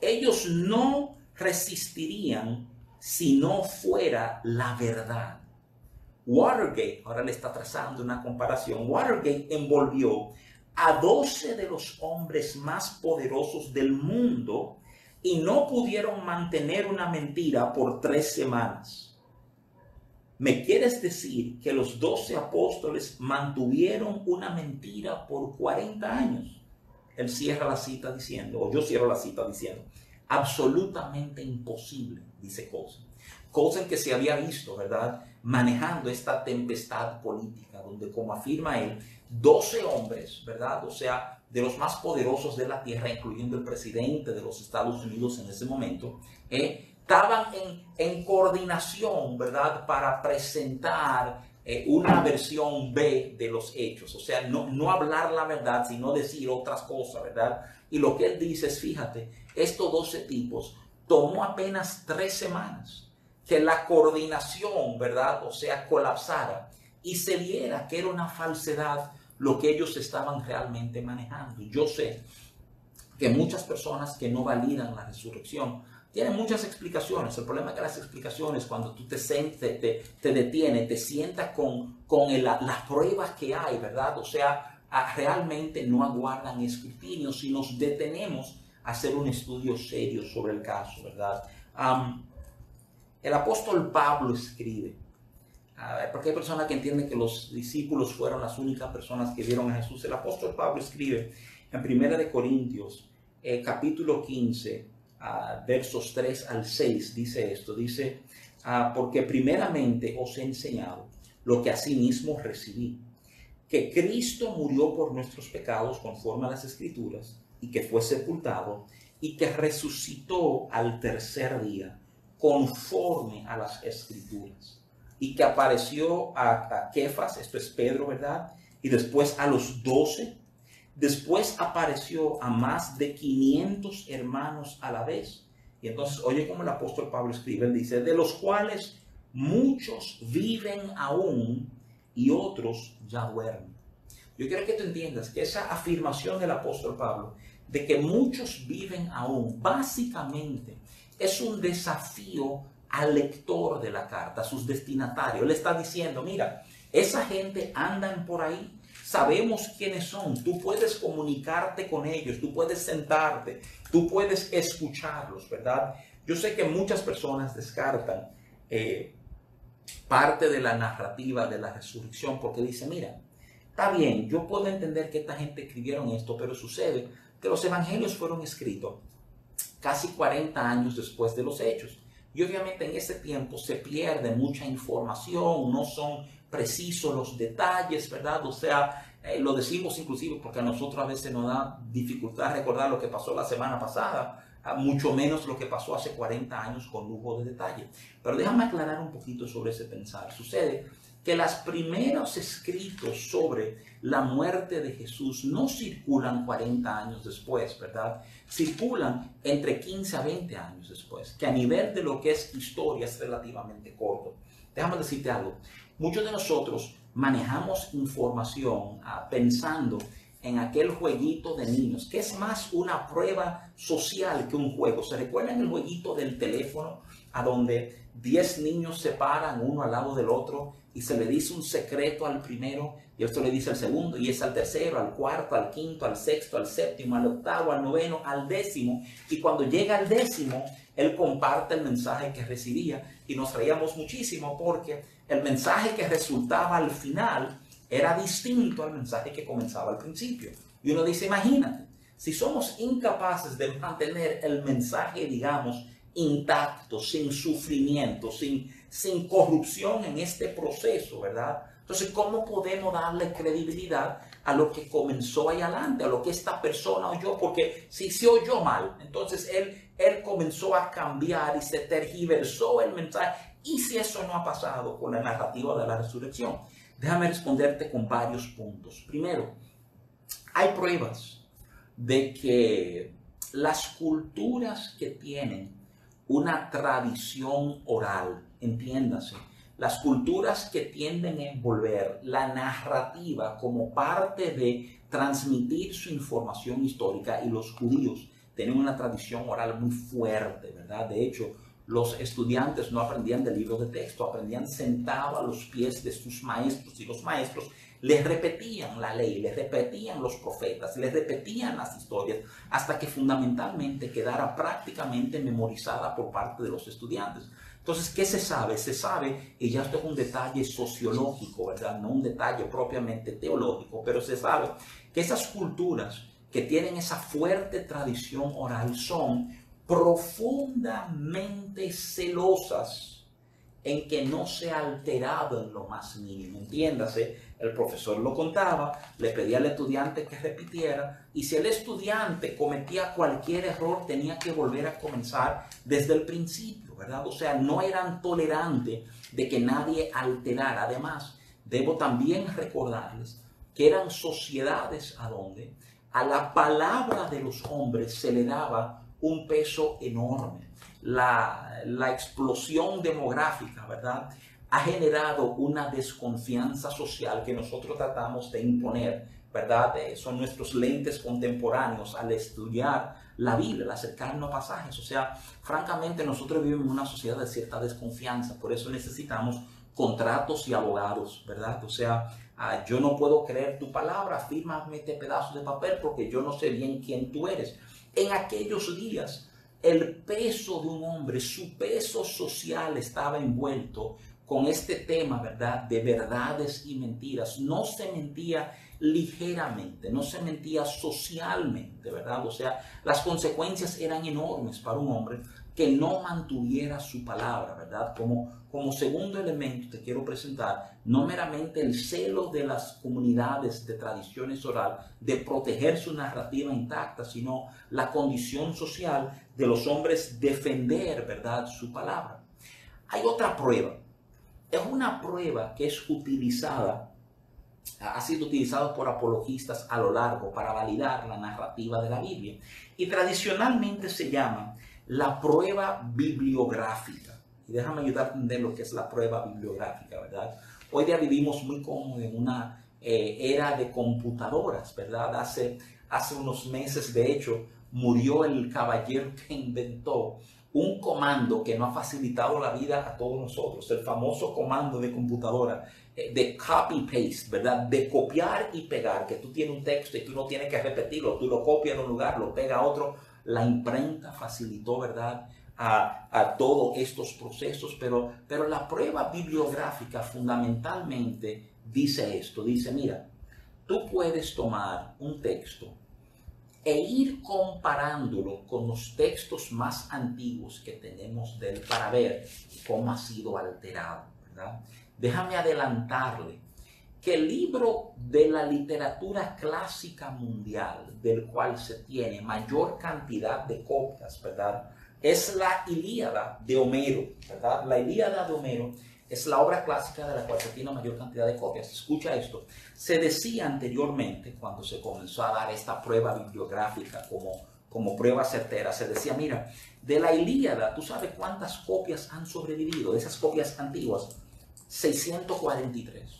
Ellos no resistirían si no fuera la verdad. Watergate, ahora le está trazando una comparación, Watergate envolvió a 12 de los hombres más poderosos del mundo y no pudieron mantener una mentira por tres semanas. ¿Me quieres decir que los doce apóstoles mantuvieron una mentira por 40 años? Él cierra la cita diciendo, o yo cierro la cita diciendo, absolutamente imposible, dice Colson. Colson que se había visto, ¿verdad? Manejando esta tempestad política, donde como afirma él, 12 hombres, ¿verdad? O sea, de los más poderosos de la tierra, incluyendo el presidente de los Estados Unidos en ese momento, eh, estaban en, coordinación, ¿verdad?, para presentar eh, una versión B de los hechos, o sea, no, no hablar la verdad, sino decir otras cosas, ¿verdad? Y lo que él dice es, fíjate, estos 12 tipos tomó apenas tres semanas que la coordinación, ¿verdad? O sea, colapsara y se viera que era una falsedad lo que ellos estaban realmente manejando. Yo sé que muchas personas que no validan la resurrección tiene muchas explicaciones. El problema es que las explicaciones, cuando tú te, te, te, detienes, te sientas con, con las pruebas que hay, ¿verdad? O sea, realmente no aguardan escrutinio si nos detenemos a hacer un estudio serio sobre el caso, ¿verdad? el apóstol Pablo escribe, porque hay personas que entienden que los discípulos fueron las únicas personas que vieron a Jesús. El apóstol Pablo escribe en 1 de Corintios, eh, capítulo 15, versos 3 al 6, dice esto, dice, ah, porque primeramente os he enseñado lo que asimismo recibí, que Cristo murió por nuestros pecados conforme a las escrituras, y que fue sepultado, y que resucitó al tercer día conforme a las escrituras, y que apareció a, a Kefas, esto es Pedro, ¿verdad? Y después a los doce, Después apareció a más de 500 hermanos a la vez. Y entonces, oye como el apóstol Pablo escribe, él dice, de los cuales muchos viven aún y otros ya duermen. Yo quiero que tú entiendas que esa afirmación del apóstol Pablo de que muchos viven aún, básicamente es un desafío al lector de la carta, a sus destinatarios. Él está diciendo, mira, esa gente andan por ahí Sabemos quiénes son. Tú puedes comunicarte con ellos, tú puedes sentarte, tú puedes escucharlos, ¿verdad? Yo sé que muchas personas descartan eh, parte de la narrativa de la resurrección porque dicen, mira, está bien, yo puedo entender que esta gente escribieron esto, pero sucede que los evangelios fueron escritos casi 40 años después de los hechos. Y obviamente en ese tiempo se pierde mucha información, no son precisos los detalles, ¿verdad? O sea, eh, lo decimos inclusive porque a nosotros a veces nos da dificultad recordar lo que pasó la semana pasada, mucho menos lo que pasó hace 40 años con lujo de detalle. Pero déjame aclarar un poquito sobre ese pensar. Sucede que los primeros escritos sobre la muerte de Jesús no circulan 40 años después, ¿verdad? Circulan entre 15 a 20 años después, que a nivel de lo que es historia es relativamente corto. Déjame decirte algo. Muchos de nosotros manejamos información ah, pensando en aquel jueguito de niños, que es más una prueba social que un juego. ¿Se recuerdan el jueguito del teléfono a donde 10 niños se paran uno al lado del otro y se le dice un secreto al primero y esto le dice al segundo y es al tercero, al cuarto, al quinto, al sexto, al séptimo, al octavo, al noveno, al décimo y cuando llega al décimo él comparte el mensaje que recibía y nos reíamos muchísimo porque el mensaje que resultaba al final era distinto al mensaje que comenzaba al principio. Y uno dice, imagínate, si somos incapaces de mantener el mensaje, digamos, intacto, sin sufrimiento, sin, sin corrupción en este proceso, ¿verdad? Entonces, ¿cómo podemos darle credibilidad a lo que comenzó ahí adelante, a lo que esta persona oyó? Porque si se oyó mal, entonces él, él comenzó a cambiar y se tergiversó el mensaje. ¿Y si eso no ha pasado con la narrativa de la resurrección? Déjame responderte con varios puntos. Primero, hay pruebas de que las culturas que tienen una tradición oral, entiéndase, las culturas que tienden a envolver la narrativa como parte de transmitir su información histórica y los judíos tienen una tradición oral muy fuerte, ¿verdad? De hecho, los estudiantes no aprendían de libros de texto, aprendían sentado a los pies de sus maestros y los maestros les repetían la ley, les repetían los profetas, les repetían las historias, hasta que fundamentalmente quedara prácticamente memorizada por parte de los estudiantes. Entonces, ¿qué se sabe? Se sabe, y ya esto es un detalle sociológico, ¿verdad? No un detalle propiamente teológico, pero se sabe que esas culturas que tienen esa fuerte tradición oral son profundamente celosas en que no se ha alterado en lo más mínimo. Entiéndase, el profesor lo contaba, le pedía al estudiante que repitiera y si el estudiante cometía cualquier error tenía que volver a comenzar desde el principio, ¿verdad? O sea, no eran tolerantes de que nadie alterara. Además, debo también recordarles que eran sociedades a donde a la palabra de los hombres se le daba un peso enorme. La, la explosión demográfica, ¿verdad? ha generado una desconfianza social que nosotros tratamos de imponer, ¿verdad? Eh, son nuestros lentes contemporáneos al estudiar la Biblia, al acercarnos a pasajes. O sea, francamente nosotros vivimos en una sociedad de cierta desconfianza, por eso necesitamos contratos y abogados, ¿verdad? O sea, ah, yo no puedo creer tu palabra, fírmame este pedazo de papel porque yo no sé bien quién tú eres. En aquellos días, el peso de un hombre, su peso social estaba envuelto con este tema, ¿verdad? De verdades y mentiras. No se mentía ligeramente, no se mentía socialmente, ¿verdad? O sea, las consecuencias eran enormes para un hombre que no mantuviera su palabra, ¿verdad? Como, como segundo elemento te quiero presentar no meramente el celo de las comunidades de tradiciones oral de proteger su narrativa intacta, sino la condición social de los hombres defender, ¿verdad?, su palabra. Hay otra prueba es una prueba que es utilizada, ha sido utilizada por apologistas a lo largo para validar la narrativa de la Biblia. Y tradicionalmente se llama la prueba bibliográfica. Y déjame ayudar a entender lo que es la prueba bibliográfica, ¿verdad? Hoy día vivimos muy cómodos en una eh, era de computadoras, ¿verdad? Hace, hace unos meses, de hecho, murió el caballero que inventó un comando que no ha facilitado la vida a todos nosotros, el famoso comando de computadora eh, de copy-paste, ¿verdad? De copiar y pegar, que tú tienes un texto y tú no tienes que repetirlo, tú lo copias en un lugar, lo pega a otro. La imprenta facilitó, ¿verdad? A, todos estos procesos, pero, pero la prueba bibliográfica fundamentalmente dice esto, dice, mira, tú puedes tomar un texto e ir comparándolo con los textos más antiguos que tenemos de él para ver cómo ha sido alterado. Déjame adelantarle que el libro de la literatura clásica mundial, del cual se tiene mayor cantidad de copias, ¿verdad? es la Ilíada de Homero. ¿verdad? La Ilíada de Homero es la obra clásica de la cual se tiene mayor cantidad de copias. Escucha esto. Se decía anteriormente, cuando se comenzó a dar esta prueba bibliográfica como, como prueba certera, se decía, mira, de la Ilíada, ¿tú sabes cuántas copias han sobrevivido? De esas copias antiguas, 643.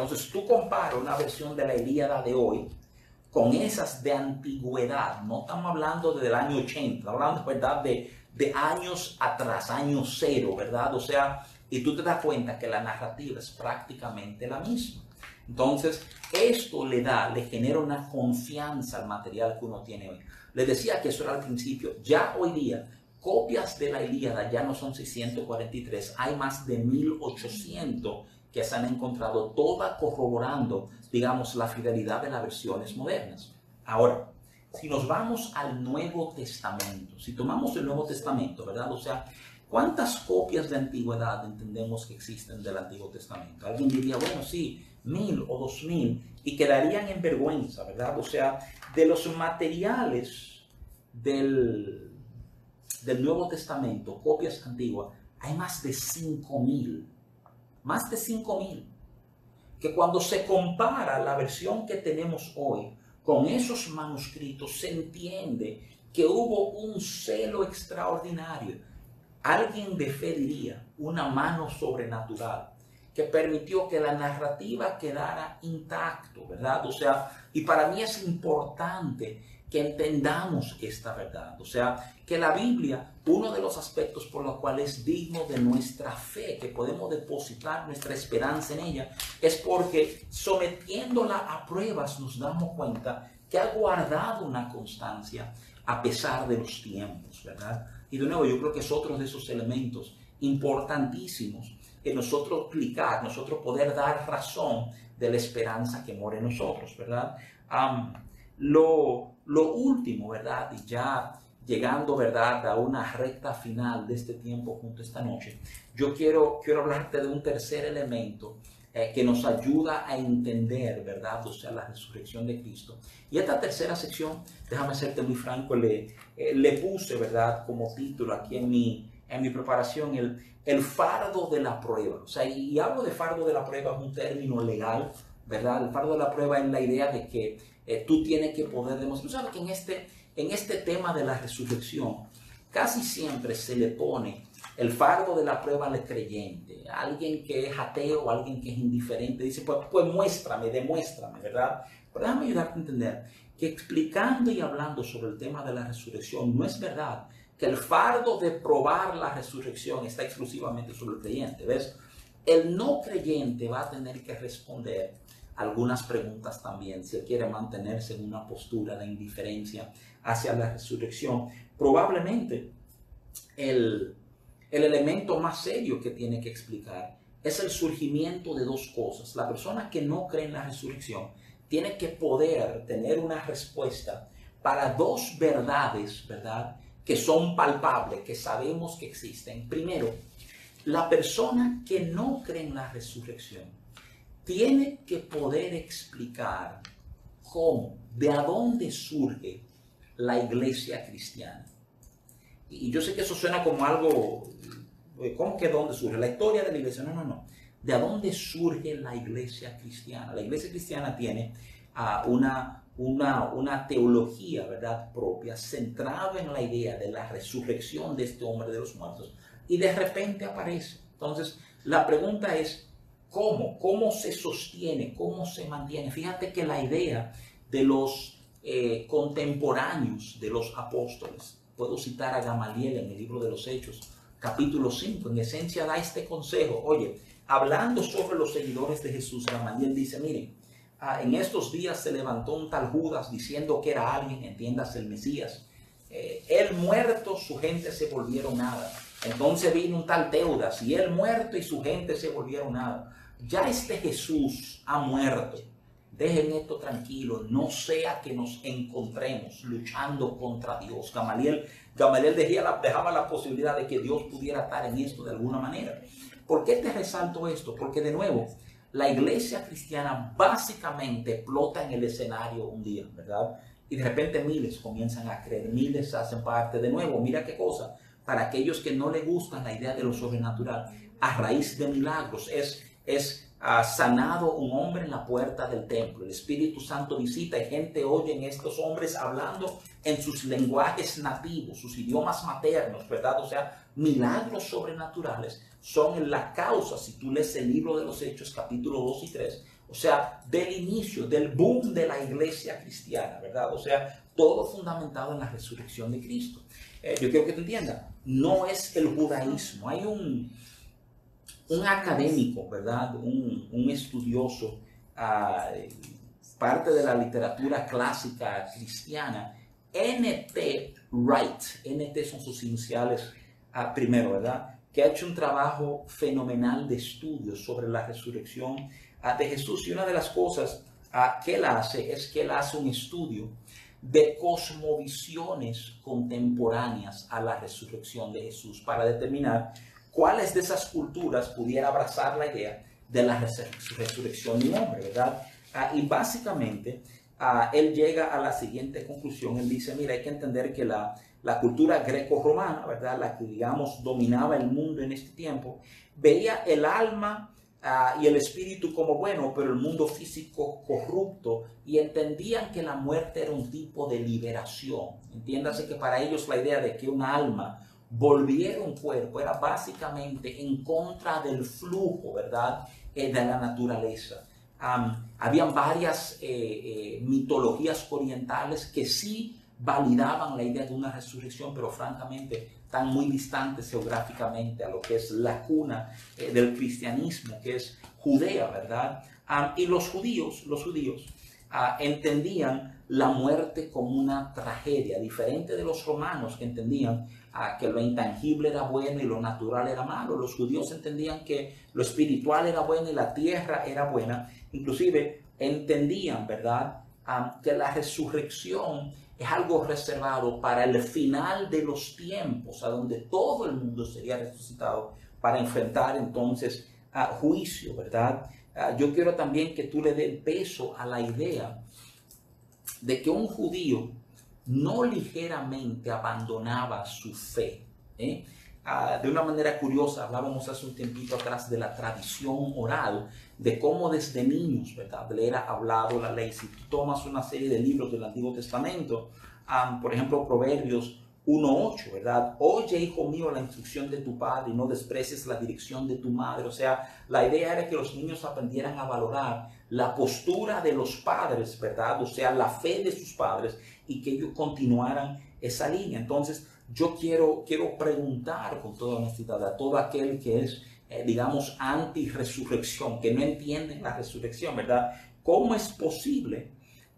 Entonces tú comparas una versión de la Ilíada de hoy con esas de antigüedad. No estamos hablando del año 80, estamos hablando ¿verdad? De, de años atrás, año cero, ¿verdad? O sea, y tú te das cuenta que la narrativa es prácticamente la misma. Entonces, esto le da, le genera una confianza al material que uno tiene hoy. Les decía que eso era al principio. Ya hoy día, copias de la Ilíada ya no son 643, hay más de 1800 que se han encontrado, todas corroborando, digamos, la fidelidad de las versiones modernas. Ahora, si nos vamos al Nuevo Testamento, si tomamos el Nuevo Testamento, ¿verdad? O sea, ¿cuántas copias de antigüedad entendemos que existen del Antiguo Testamento? Alguien diría, bueno, sí, mil o dos mil, y quedarían en vergüenza, ¿verdad? O sea, de los materiales del, del Nuevo Testamento, copias antiguas, hay más de cinco mil, más de cinco mil, que cuando se compara la versión que tenemos hoy con esos manuscritos, se entiende que hubo un celo extraordinario. Alguien de fe diría, una mano sobrenatural que permitió que la narrativa quedara intacto, ¿verdad? O sea, y para mí es importante que entendamos esta verdad. O sea, que la Biblia, uno de los aspectos por los cuales es digno de nuestra fe, que podemos depositar nuestra esperanza en ella, es porque sometiéndola a pruebas nos damos cuenta que ha guardado una constancia a pesar de los tiempos, ¿verdad? Y de nuevo, yo creo que es otro de esos elementos importantísimos que nosotros explicar, nosotros poder dar razón de la esperanza que mora en nosotros, ¿verdad? Lo, lo último, ¿verdad? Y ya llegando, ¿verdad?, a una recta final de este tiempo junto esta noche, yo quiero, quiero hablarte de un tercer elemento eh, que nos ayuda a entender, ¿verdad?, o sea, la resurrección de Cristo. Y esta tercera sección, déjame serte muy franco, le, eh, le puse, ¿verdad?, como título aquí en mi, en mi preparación, el, el fardo de la prueba. O sea, y, hablo de fardo de la prueba es un término legal, ¿verdad? El fardo de la prueba es la idea de que eh, tú tienes que poder demostrar. ¿Sabes que en este, en este tema de la resurrección, casi siempre se le pone el fardo de la prueba al creyente, alguien que es ateo, alguien que es indiferente, dice, pues, pues muéstrame, demuéstrame, ¿verdad? Pero déjame ayudarte a entender que explicando y hablando sobre el tema de la resurrección no es verdad que el fardo de probar la resurrección está exclusivamente sobre el creyente. ¿Ves? El no creyente va a tener que responder algunas preguntas también si él quiere mantenerse en una postura de indiferencia hacia la resurrección. Probablemente el, el elemento más serio que tiene que explicar es el surgimiento de dos cosas. La persona que no cree en la resurrección tiene que poder tener una respuesta para dos verdades, ¿verdad? que son palpables, que sabemos que existen. Primero, la persona que no cree en la resurrección tiene que poder explicar cómo, de dónde surge la iglesia cristiana. Y yo sé que eso suena como algo, ¿cómo que dónde surge? La historia de la iglesia. No, no, no. ¿De dónde surge la iglesia cristiana? La iglesia cristiana tiene uh, una una, una teología, ¿verdad?, propia, centrada en la idea de la resurrección de este hombre de los muertos, y de repente aparece. Entonces, la pregunta es, ¿cómo? ¿Cómo se sostiene? ¿Cómo se mantiene? Fíjate que la idea de los eh, contemporáneos de los apóstoles, puedo citar a Gamaliel en el libro de los Hechos, capítulo 5, en esencia da este consejo, oye, hablando sobre los seguidores de Jesús, Gamaliel dice, miren, Ah, en estos días se levantó un tal Judas diciendo que era alguien, entiendas el Mesías. Eh, él muerto, su gente se volvieron nada. Entonces vino un tal Teudas y él muerto y su gente se volvieron nada. Ya este Jesús ha muerto. Dejen esto tranquilo, no sea que nos encontremos luchando contra Dios. Gamaliel, Gamaliel dejaba la posibilidad de que Dios pudiera estar en esto de alguna manera. ¿Por qué te resalto esto? Porque de nuevo, la iglesia cristiana básicamente explota en el escenario un día, ¿verdad? Y de repente miles comienzan a creer, miles hacen parte de nuevo. Mira qué cosa, para aquellos que no les gustan la idea de lo sobrenatural, a raíz de milagros, es, es sanado un hombre en la puerta del templo. El Espíritu Santo visita y gente oye en estos hombres hablando en sus lenguajes nativos, sus idiomas maternos, ¿verdad? O sea, milagros sobrenaturales son la causa, si tú lees el libro de los Hechos, capítulo 2 y 3, o sea, del inicio, del boom de la iglesia cristiana, ¿verdad? O sea, todo fundamentado en la resurrección de Cristo. Eh, yo quiero que te entiendas, no es el judaísmo, hay un, un académico, ¿verdad? Un, estudioso, ah, parte de la literatura clásica cristiana, N.T. Wright, N.T. son sus iniciales ah, primero, ¿verdad? Que ha hecho un trabajo fenomenal de estudio sobre la resurrección ah, de Jesús. Y una de las cosas que él hace es que él hace un estudio de cosmovisiones contemporáneas a la resurrección de Jesús para determinar cuáles de esas culturas pudiera abrazar la idea de la resurrección de un hombre, ¿verdad? Ah, y básicamente ah, él llega a la siguiente conclusión, él dice, mira, hay que entender que la, la cultura greco-romana, ¿verdad? La que, digamos, dominaba el mundo en este tiempo, veía el alma ah, y el espíritu como bueno, pero el mundo físico corrupto, y entendían que la muerte era un tipo de liberación. Entiéndase que para ellos la idea de que un alma volviera un cuerpo era básicamente en contra del flujo, ¿verdad?, eh, de la naturaleza. habían varias eh, eh, mitologías orientales que sí validaban la idea de una resurrección, pero francamente están muy distantes geográficamente a lo que es la cuna del cristianismo, que es Judea, ¿verdad? y los judíos, los judíos ah, entendían la muerte como una tragedia, diferente de los romanos que entendían que lo intangible era bueno y lo natural era malo. Los judíos entendían que lo espiritual era bueno y la tierra era buena. Inclusive entendían, ¿verdad?, que la resurrección es algo reservado para el final de los tiempos, a donde todo el mundo sería resucitado para enfrentar entonces a juicio, ¿verdad? Ah, yo quiero también que tú le des peso a la idea de que un judío no ligeramente abandonaba su fe. ¿eh? Ah, de una manera curiosa, hablábamos hace un tiempito atrás de la tradición oral, de cómo desde niños, ¿verdad? Le era hablado la ley. Si tú tomas una serie de libros del Antiguo Testamento, por ejemplo, Proverbios 1.8, ¿verdad? Oye, hijo mío, la instrucción de tu padre y no desprecies la dirección de tu madre. O sea, la idea era que los niños aprendieran a valorar la postura de los padres, ¿verdad? O sea, la fe de sus padres y que ellos continuaran esa línea. Entonces, yo quiero, quiero preguntar con toda honestidad a todo aquel que es, eh, digamos, anti-resurrección, que no entiende la resurrección, ¿verdad? ¿Cómo es posible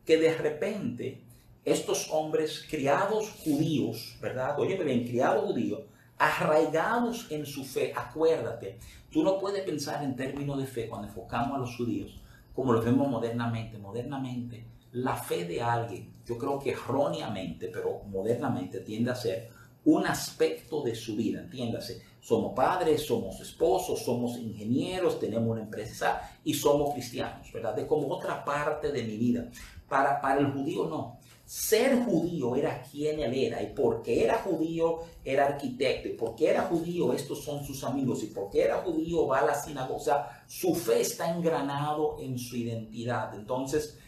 que de repente estos hombres criados judíos, ¿verdad? Oye, bien, criados judíos, arraigados en su fe, acuérdate, tú no puedes pensar en términos de fe cuando enfocamos a los judíos como lo vemos modernamente. Modernamente, la fe de alguien, yo creo que erróneamente, pero modernamente tiende a ser un aspecto de su vida, entiéndase. Somos padres, somos esposos, somos ingenieros, tenemos una empresa y somos cristianos, ¿verdad? De como otra parte de mi vida. Para, para el judío no. Ser judío era quien él era, y porque era judío era arquitecto, y porque era judío estos son sus amigos, y porque era judío va a la sinagoga. O sea, su fe está engranado en su identidad. Entonces,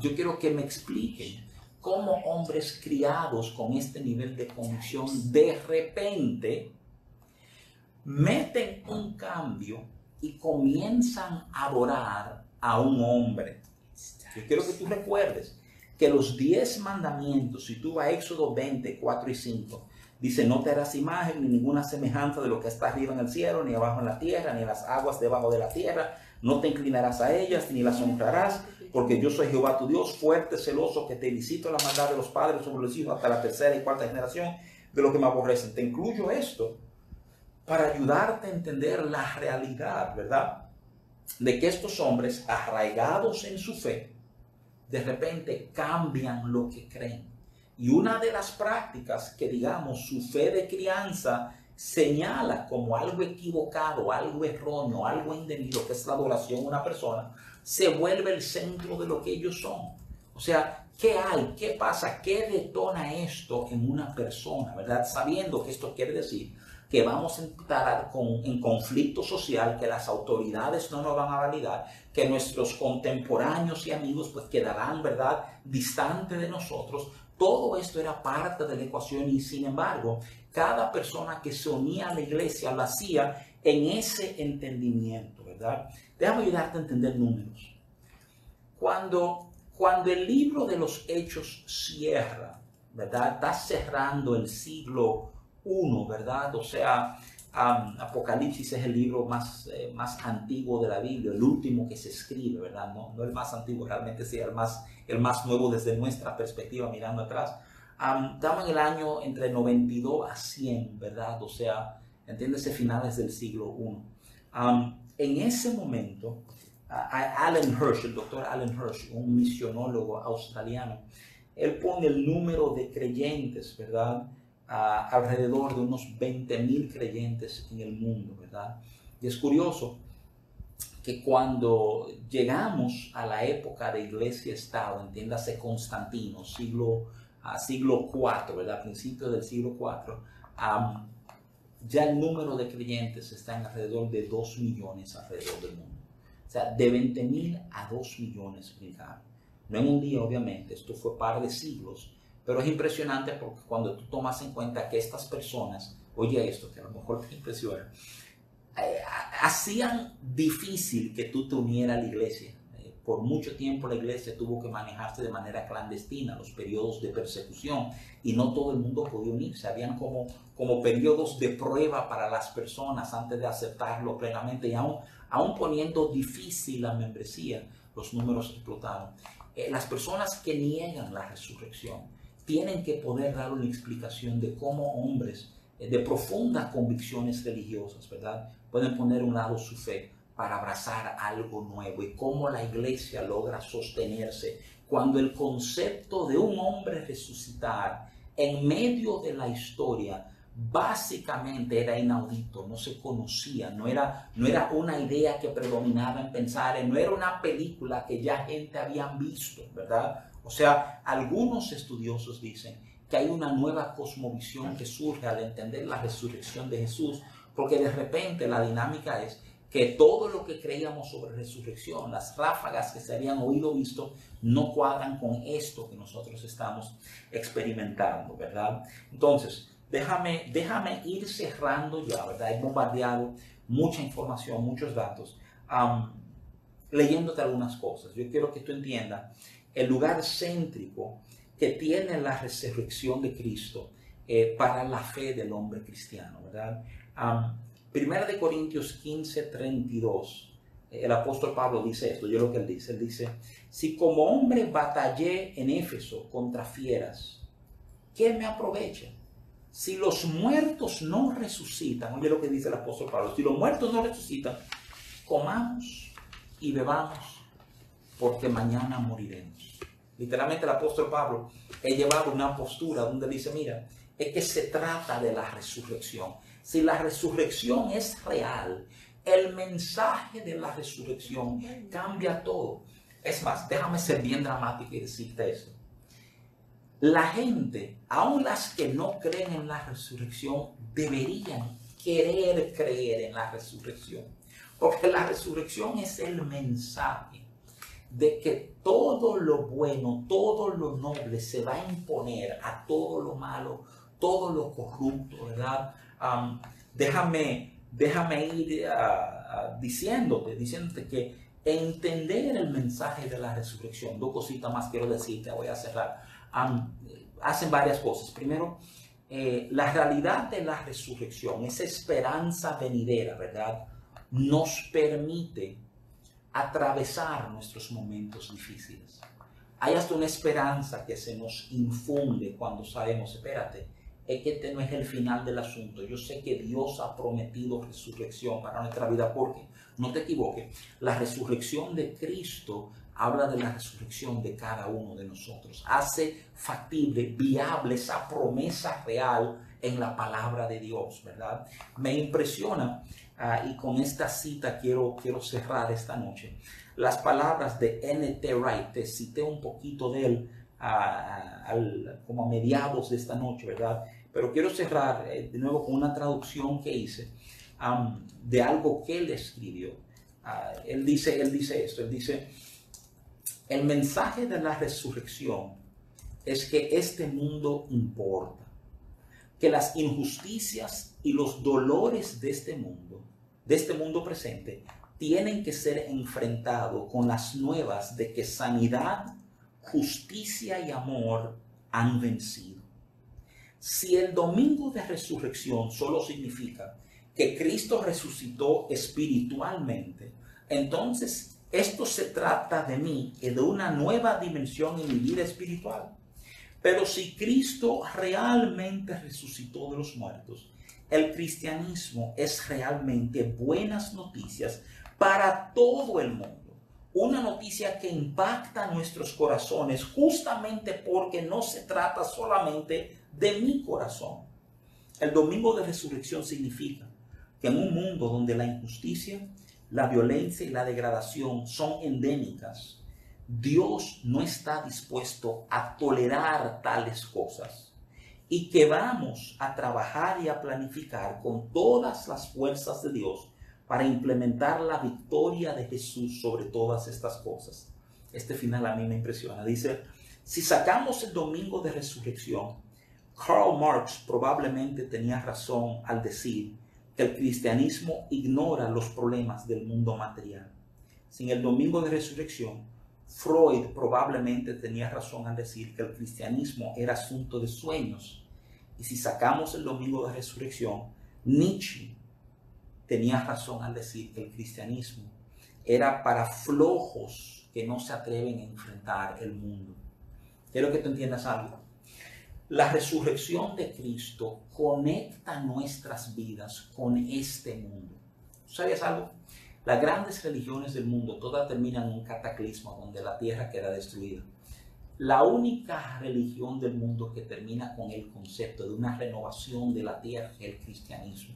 yo quiero que me expliquen cómo hombres criados con este nivel de convicción de repente meten un cambio y comienzan a adorar a un hombre. Yo quiero que tú recuerdes que los diez mandamientos, si tú vas a Éxodo 20, 4 y 5, dice, no te harás imagen ni ninguna semejanza de lo que está arriba en el cielo, ni abajo en la tierra, ni en las aguas debajo de la tierra, no te inclinarás a ellas, ni las honrarás, porque yo soy Jehová tu Dios, fuerte, celoso, que te visito la maldad de los padres sobre los hijos hasta la tercera y cuarta generación de lo que me aborrecen. Te incluyo esto para ayudarte a entender la realidad, ¿verdad? De que estos hombres, arraigados en su fe, de repente cambian lo que creen. Y una de las prácticas que, digamos, su fe de crianza señala como algo equivocado, algo erróneo, algo indebido, que es la adoración a una persona, se vuelve el centro de lo que ellos son. O sea, ¿qué hay? ¿Qué pasa? ¿Qué detona esto en una persona? ¿Verdad? Sabiendo que esto quiere decir que vamos a entrar con, en conflicto social, que las autoridades no nos van a validar, que nuestros contemporáneos y amigos pues quedarán, ¿verdad?, distantes de nosotros. Todo esto era parte de la ecuación y sin embargo, cada persona que se unía a la iglesia lo hacía en ese entendimiento, ¿verdad? Déjame ayudarte a entender números. Cuando, cuando el libro de los hechos cierra, ¿verdad? Está cerrando el siglo I, ¿verdad? O sea, Apocalipsis es el libro más, eh, más antiguo de la Biblia, el último que se escribe, ¿verdad? No, no el más antiguo, realmente sí, el más, el más nuevo desde nuestra perspectiva mirando atrás. estamos en el año entre 92 a 100, ¿verdad? O sea, entiéndese finales del siglo I. en ese momento, Alan Hirsch, el doctor Alan Hirsch, un misionólogo australiano, él pone el número de creyentes, ¿verdad? alrededor de unos 20.000 creyentes en el mundo, ¿verdad? Y es curioso que cuando llegamos a la época de iglesia-estado, entiéndase Constantino, siglo, a siglo IV, ¿verdad? Principio del siglo IV, ya el número de creyentes está en alrededor de 2 millones alrededor del mundo. O sea, de 20.000 a 2 millones brincaron. No en un día, obviamente, esto fue par de siglos, pero es impresionante porque cuando tú tomas en cuenta que estas personas, oye esto, que a lo mejor te impresiona, eh, hacían difícil que tú te unieras a la iglesia. Por mucho tiempo la iglesia tuvo que manejarse de manera clandestina, los periodos de persecución, y no todo el mundo podía unirse. Habían como, como periodos de prueba para las personas antes de aceptarlo plenamente, y aún, aún poniendo difícil la membresía, los números explotaron. Eh, las personas que niegan la resurrección, tienen que poder dar una explicación de cómo hombres eh, de profundas convicciones religiosas, ¿verdad? Pueden poner a un lado su fe para abrazar algo nuevo y cómo la iglesia logra sostenerse cuando el concepto de un hombre resucitar en medio de la historia básicamente era inaudito, no se conocía, no era, no era una idea que predominaba en pensar, no era una película que ya gente había visto, ¿verdad? O sea, algunos estudiosos dicen que hay una nueva cosmovisión que surge al entender la resurrección de Jesús, porque de repente la dinámica es que todo lo que creíamos sobre resurrección, las ráfagas que se habían oído visto, no cuadran con esto que nosotros estamos experimentando, ¿verdad? Entonces, déjame, déjame ir cerrando ya, ¿verdad? He bombardeado mucha información, muchos datos, leyéndote algunas cosas. Yo quiero que tú entiendas el lugar céntrico que tiene la resurrección de Cristo eh, para la fe del hombre cristiano, ¿verdad? Primera de Corintios 15, 32, el apóstol Pablo dice esto, yo lo que él dice, él dice, si como hombre batallé en Éfeso contra fieras, ¿qué me aprovecha? Si los muertos no resucitan, oye lo que dice el apóstol Pablo, si los muertos no resucitan, comamos y bebamos, porque mañana moriremos. Literalmente el apóstol Pablo, él llevaba una postura donde dice, mira, es que se trata de la resurrección. Si la resurrección es real, el mensaje de la resurrección cambia todo. Es más, déjame ser bien dramático y decirte esto. La gente, aun las que no creen en la resurrección, deberían querer creer en la resurrección. Porque la resurrección es el mensaje de que todo lo bueno, todo lo noble se va a imponer a todo lo malo, todo lo corrupto, ¿verdad? Déjame, déjame ir ah, ah, diciéndote, diciéndote que entender el mensaje de la resurrección, dos cositas más quiero decirte, voy a cerrar, hacen varias cosas. Primero, eh, la realidad de la resurrección, esa esperanza venidera, ¿verdad? Nos permite atravesar nuestros momentos difíciles. Hay hasta una esperanza que se nos infunde cuando sabemos, espérate, es que este no es el final del asunto. Yo sé que Dios ha prometido resurrección para nuestra vida, porque, no te equivoques, la resurrección de Cristo habla de la resurrección de cada uno de nosotros. Hace factible, viable esa promesa real en la palabra de Dios, ¿verdad? Me impresiona Ah, y con esta cita quiero, quiero cerrar esta noche. Las palabras de N.T. Wright, te cité un poquito de él ah, como a mediados de esta noche, ¿verdad? pero quiero cerrar eh, de nuevo con una traducción que hice de algo que él escribió. Ah, él, dice, él dice esto, él dice, el mensaje de la resurrección es que este mundo importa, que las injusticias y los dolores de este mundo, de este mundo presente, tienen que ser enfrentados con las nuevas de que sanidad, justicia y amor han vencido. Si el domingo de resurrección solo significa que Cristo resucitó espiritualmente, entonces esto se trata de mí y de una nueva dimensión en mi vida espiritual. Pero si Cristo realmente resucitó de los muertos, el cristianismo es realmente buenas noticias para todo el mundo. Una noticia que impacta nuestros corazones justamente porque no se trata solamente de mi corazón. El domingo de resurrección significa que en un mundo donde la injusticia, la violencia y la degradación son endémicas, Dios no está dispuesto a tolerar tales cosas y que vamos a trabajar y a planificar con todas las fuerzas de Dios para implementar la victoria de Jesús sobre todas estas cosas. Este final a mí me impresiona. Dice, si sacamos el domingo de resurrección, Karl Marx probablemente tenía razón al decir que el cristianismo ignora los problemas del mundo material. Sin el domingo de resurrección, Freud probablemente tenía razón al decir que el cristianismo era asunto de sueños. Y si sacamos el domingo de resurrección, Nietzsche tenía razón al decir que el cristianismo era para flojos que no se atreven a enfrentar el mundo. Quiero que tú entiendas algo. La resurrección de Cristo conecta nuestras vidas con este mundo. ¿Sabías algo? Las grandes religiones del mundo todas terminan en un cataclismo donde la tierra queda destruida. La única religión del mundo que termina con el concepto de una renovación de la tierra es el cristianismo.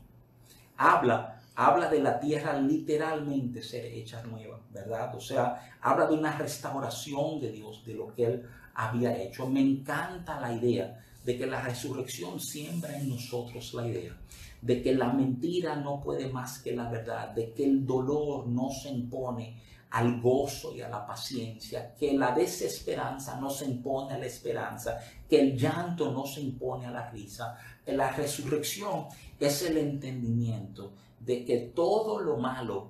Habla, habla de la tierra literalmente ser hecha nueva, ¿verdad? O sea, habla de una restauración de Dios, de lo que Él había hecho. Me encanta la idea de que la resurrección siembra en nosotros la idea de que la mentira no puede más que la verdad, de que el dolor no se impone al gozo y a la paciencia, que la desesperanza no se impone a la esperanza, que el llanto no se impone a la risa. La resurrección es el entendimiento de que todo lo malo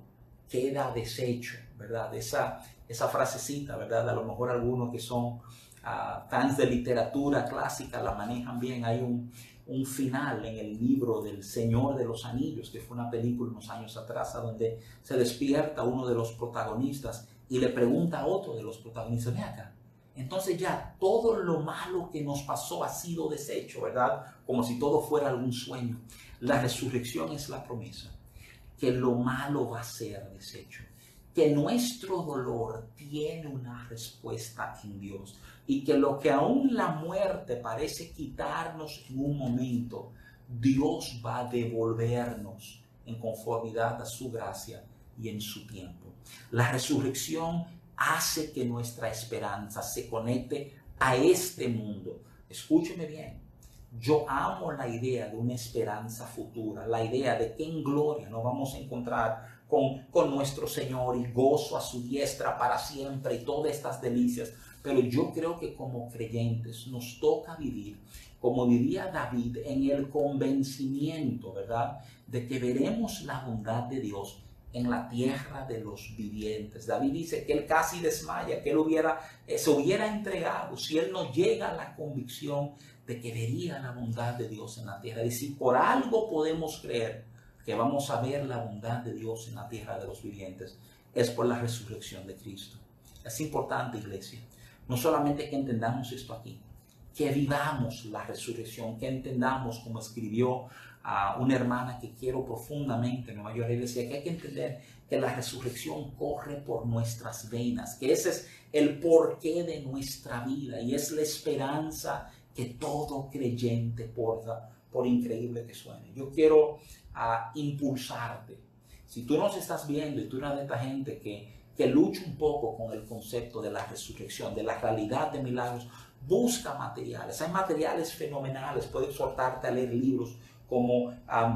queda deshecho, ¿verdad? Esa, esa frasecita, ¿verdad? A lo mejor algunos que son uh, fans de literatura clásica la manejan bien. Hay un, un final en el libro del Señor de los Anillos, que fue una película unos años atrás, donde se despierta uno de los protagonistas y le pregunta a otro de los protagonistas, ve acá, entonces ya todo lo malo que nos pasó ha sido deshecho, ¿verdad? Como si todo fuera algún sueño. La resurrección es la promesa, que lo malo va a ser deshecho que nuestro dolor tiene una respuesta en Dios y que lo que aún la muerte parece quitarnos en un momento, Dios va a devolvernos en conformidad a su gracia y en su tiempo. La resurrección hace que nuestra esperanza se conecte a este mundo. Escúcheme bien. Yo amo la idea de una esperanza futura, la idea de que en gloria nos vamos a encontrar con, nuestro Señor y gozo a su diestra para siempre y todas estas delicias. Pero yo creo que como creyentes nos toca vivir, como diría David, en el convencimiento, ¿verdad? De que veremos la bondad de Dios en la tierra de los vivientes. David dice que él casi desmaya, que él hubiera, eh, se hubiera entregado si él no llega a la convicción de que vería la bondad de Dios en la tierra. Y si por algo podemos creer que vamos a ver la bondad de Dios en la tierra de los vivientes es por la resurrección de Cristo. Es importante, iglesia, no solamente que entendamos esto aquí, que vivamos la resurrección, que entendamos, como escribió a una hermana que quiero profundamente en Nueva York, decía que hay que entender que la resurrección corre por nuestras venas, que ese es el porqué de nuestra vida y es la esperanza que todo creyente porta, por increíble que suene. Yo quiero a impulsarte. Si tú nos estás viendo y tú eres de esta gente que, que lucha un poco con el concepto de la resurrección, de la realidad de milagros, Busca materiales. Hay materiales fenomenales. Puedes soltarte a leer libros como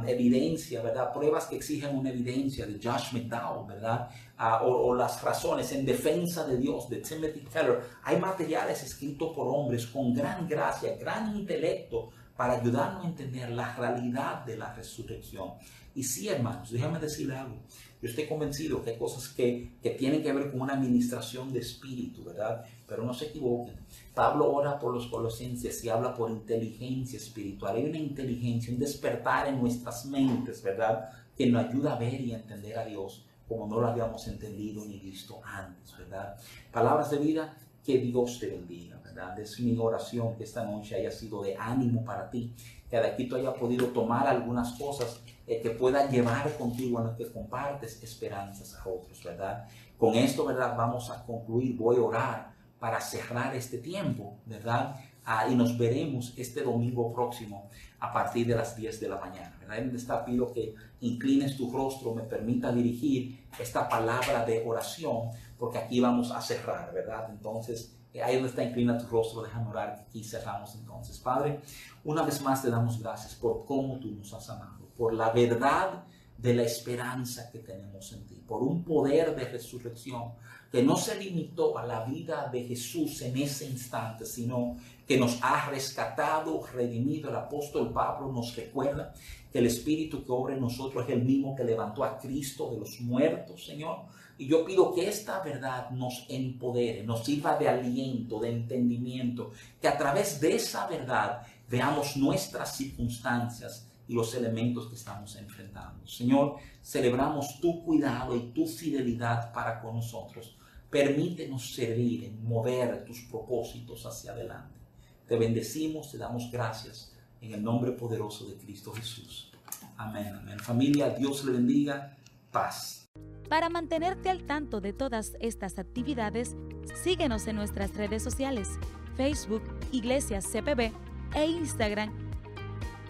evidencia, ¿verdad? Pruebas que exigen una evidencia de Josh McDowell, ¿verdad? Ah, o, las razones en defensa de Dios de Timothy Keller. Hay materiales escritos por hombres con gran gracia, gran intelecto para ayudarnos a entender la realidad de la resurrección. Y sí, hermanos, déjame decirle algo. Yo estoy convencido que hay cosas que, que tienen que ver con una administración de espíritu, ¿verdad? Pero no se equivoquen. Pablo ora por los colosenses y habla por inteligencia espiritual. Hay una inteligencia, un despertar en nuestras mentes, ¿verdad? Que nos ayuda a ver y entender a Dios como no lo habíamos entendido ni visto antes, ¿verdad? Palabras de vida, que Dios te bendiga, ¿verdad? Es mi oración que esta noche haya sido de ánimo para ti, que de aquí tú hayas podido tomar algunas cosas eh, que puedan llevar contigo a lo que compartes esperanzas a otros, ¿verdad? Con esto, ¿verdad? Vamos a concluir, voy a orar para cerrar este tiempo, ¿verdad? Ah, y nos veremos este domingo próximo a partir de las 10 de la mañana. ¿verdad? Donde está, pido que inclines tu rostro, me permita dirigir esta palabra de oración, porque aquí vamos a cerrar, ¿verdad? Entonces, eh, ahí donde está, inclina tu rostro, déjame orar, que aquí cerramos entonces. Padre, una vez más te damos gracias por cómo tú nos has amado, por la verdad de la esperanza que tenemos en ti, por un poder de resurrección que no se limitó a la vida de Jesús en ese instante, sino que nos ha rescatado, redimido. El apóstol Pablo nos recuerda que el Espíritu que obra en nosotros es el mismo que levantó a Cristo de los muertos, Señor. Y yo pido que esta verdad nos empodere, nos sirva de aliento, de entendimiento, que a través de esa verdad veamos nuestras circunstancias los elementos que estamos enfrentando. Señor, celebramos tu cuidado y tu fidelidad para con nosotros. Permítenos servir en mover tus propósitos hacia adelante. Te bendecimos, te damos gracias en el nombre poderoso de Cristo Jesús. Amén, amén. Familia, Dios le bendiga. Paz. Para mantenerte al tanto de todas estas actividades, síguenos en nuestras redes sociales, Facebook, Iglesias CPB e Instagram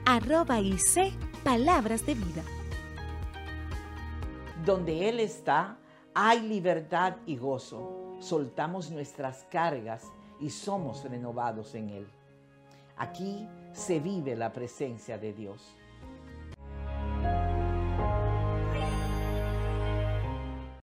arroba y C, palabras de vida. Donde Él está, hay libertad y gozo. Soltamos nuestras cargas y somos renovados en Él. Aquí se vive la presencia de Dios.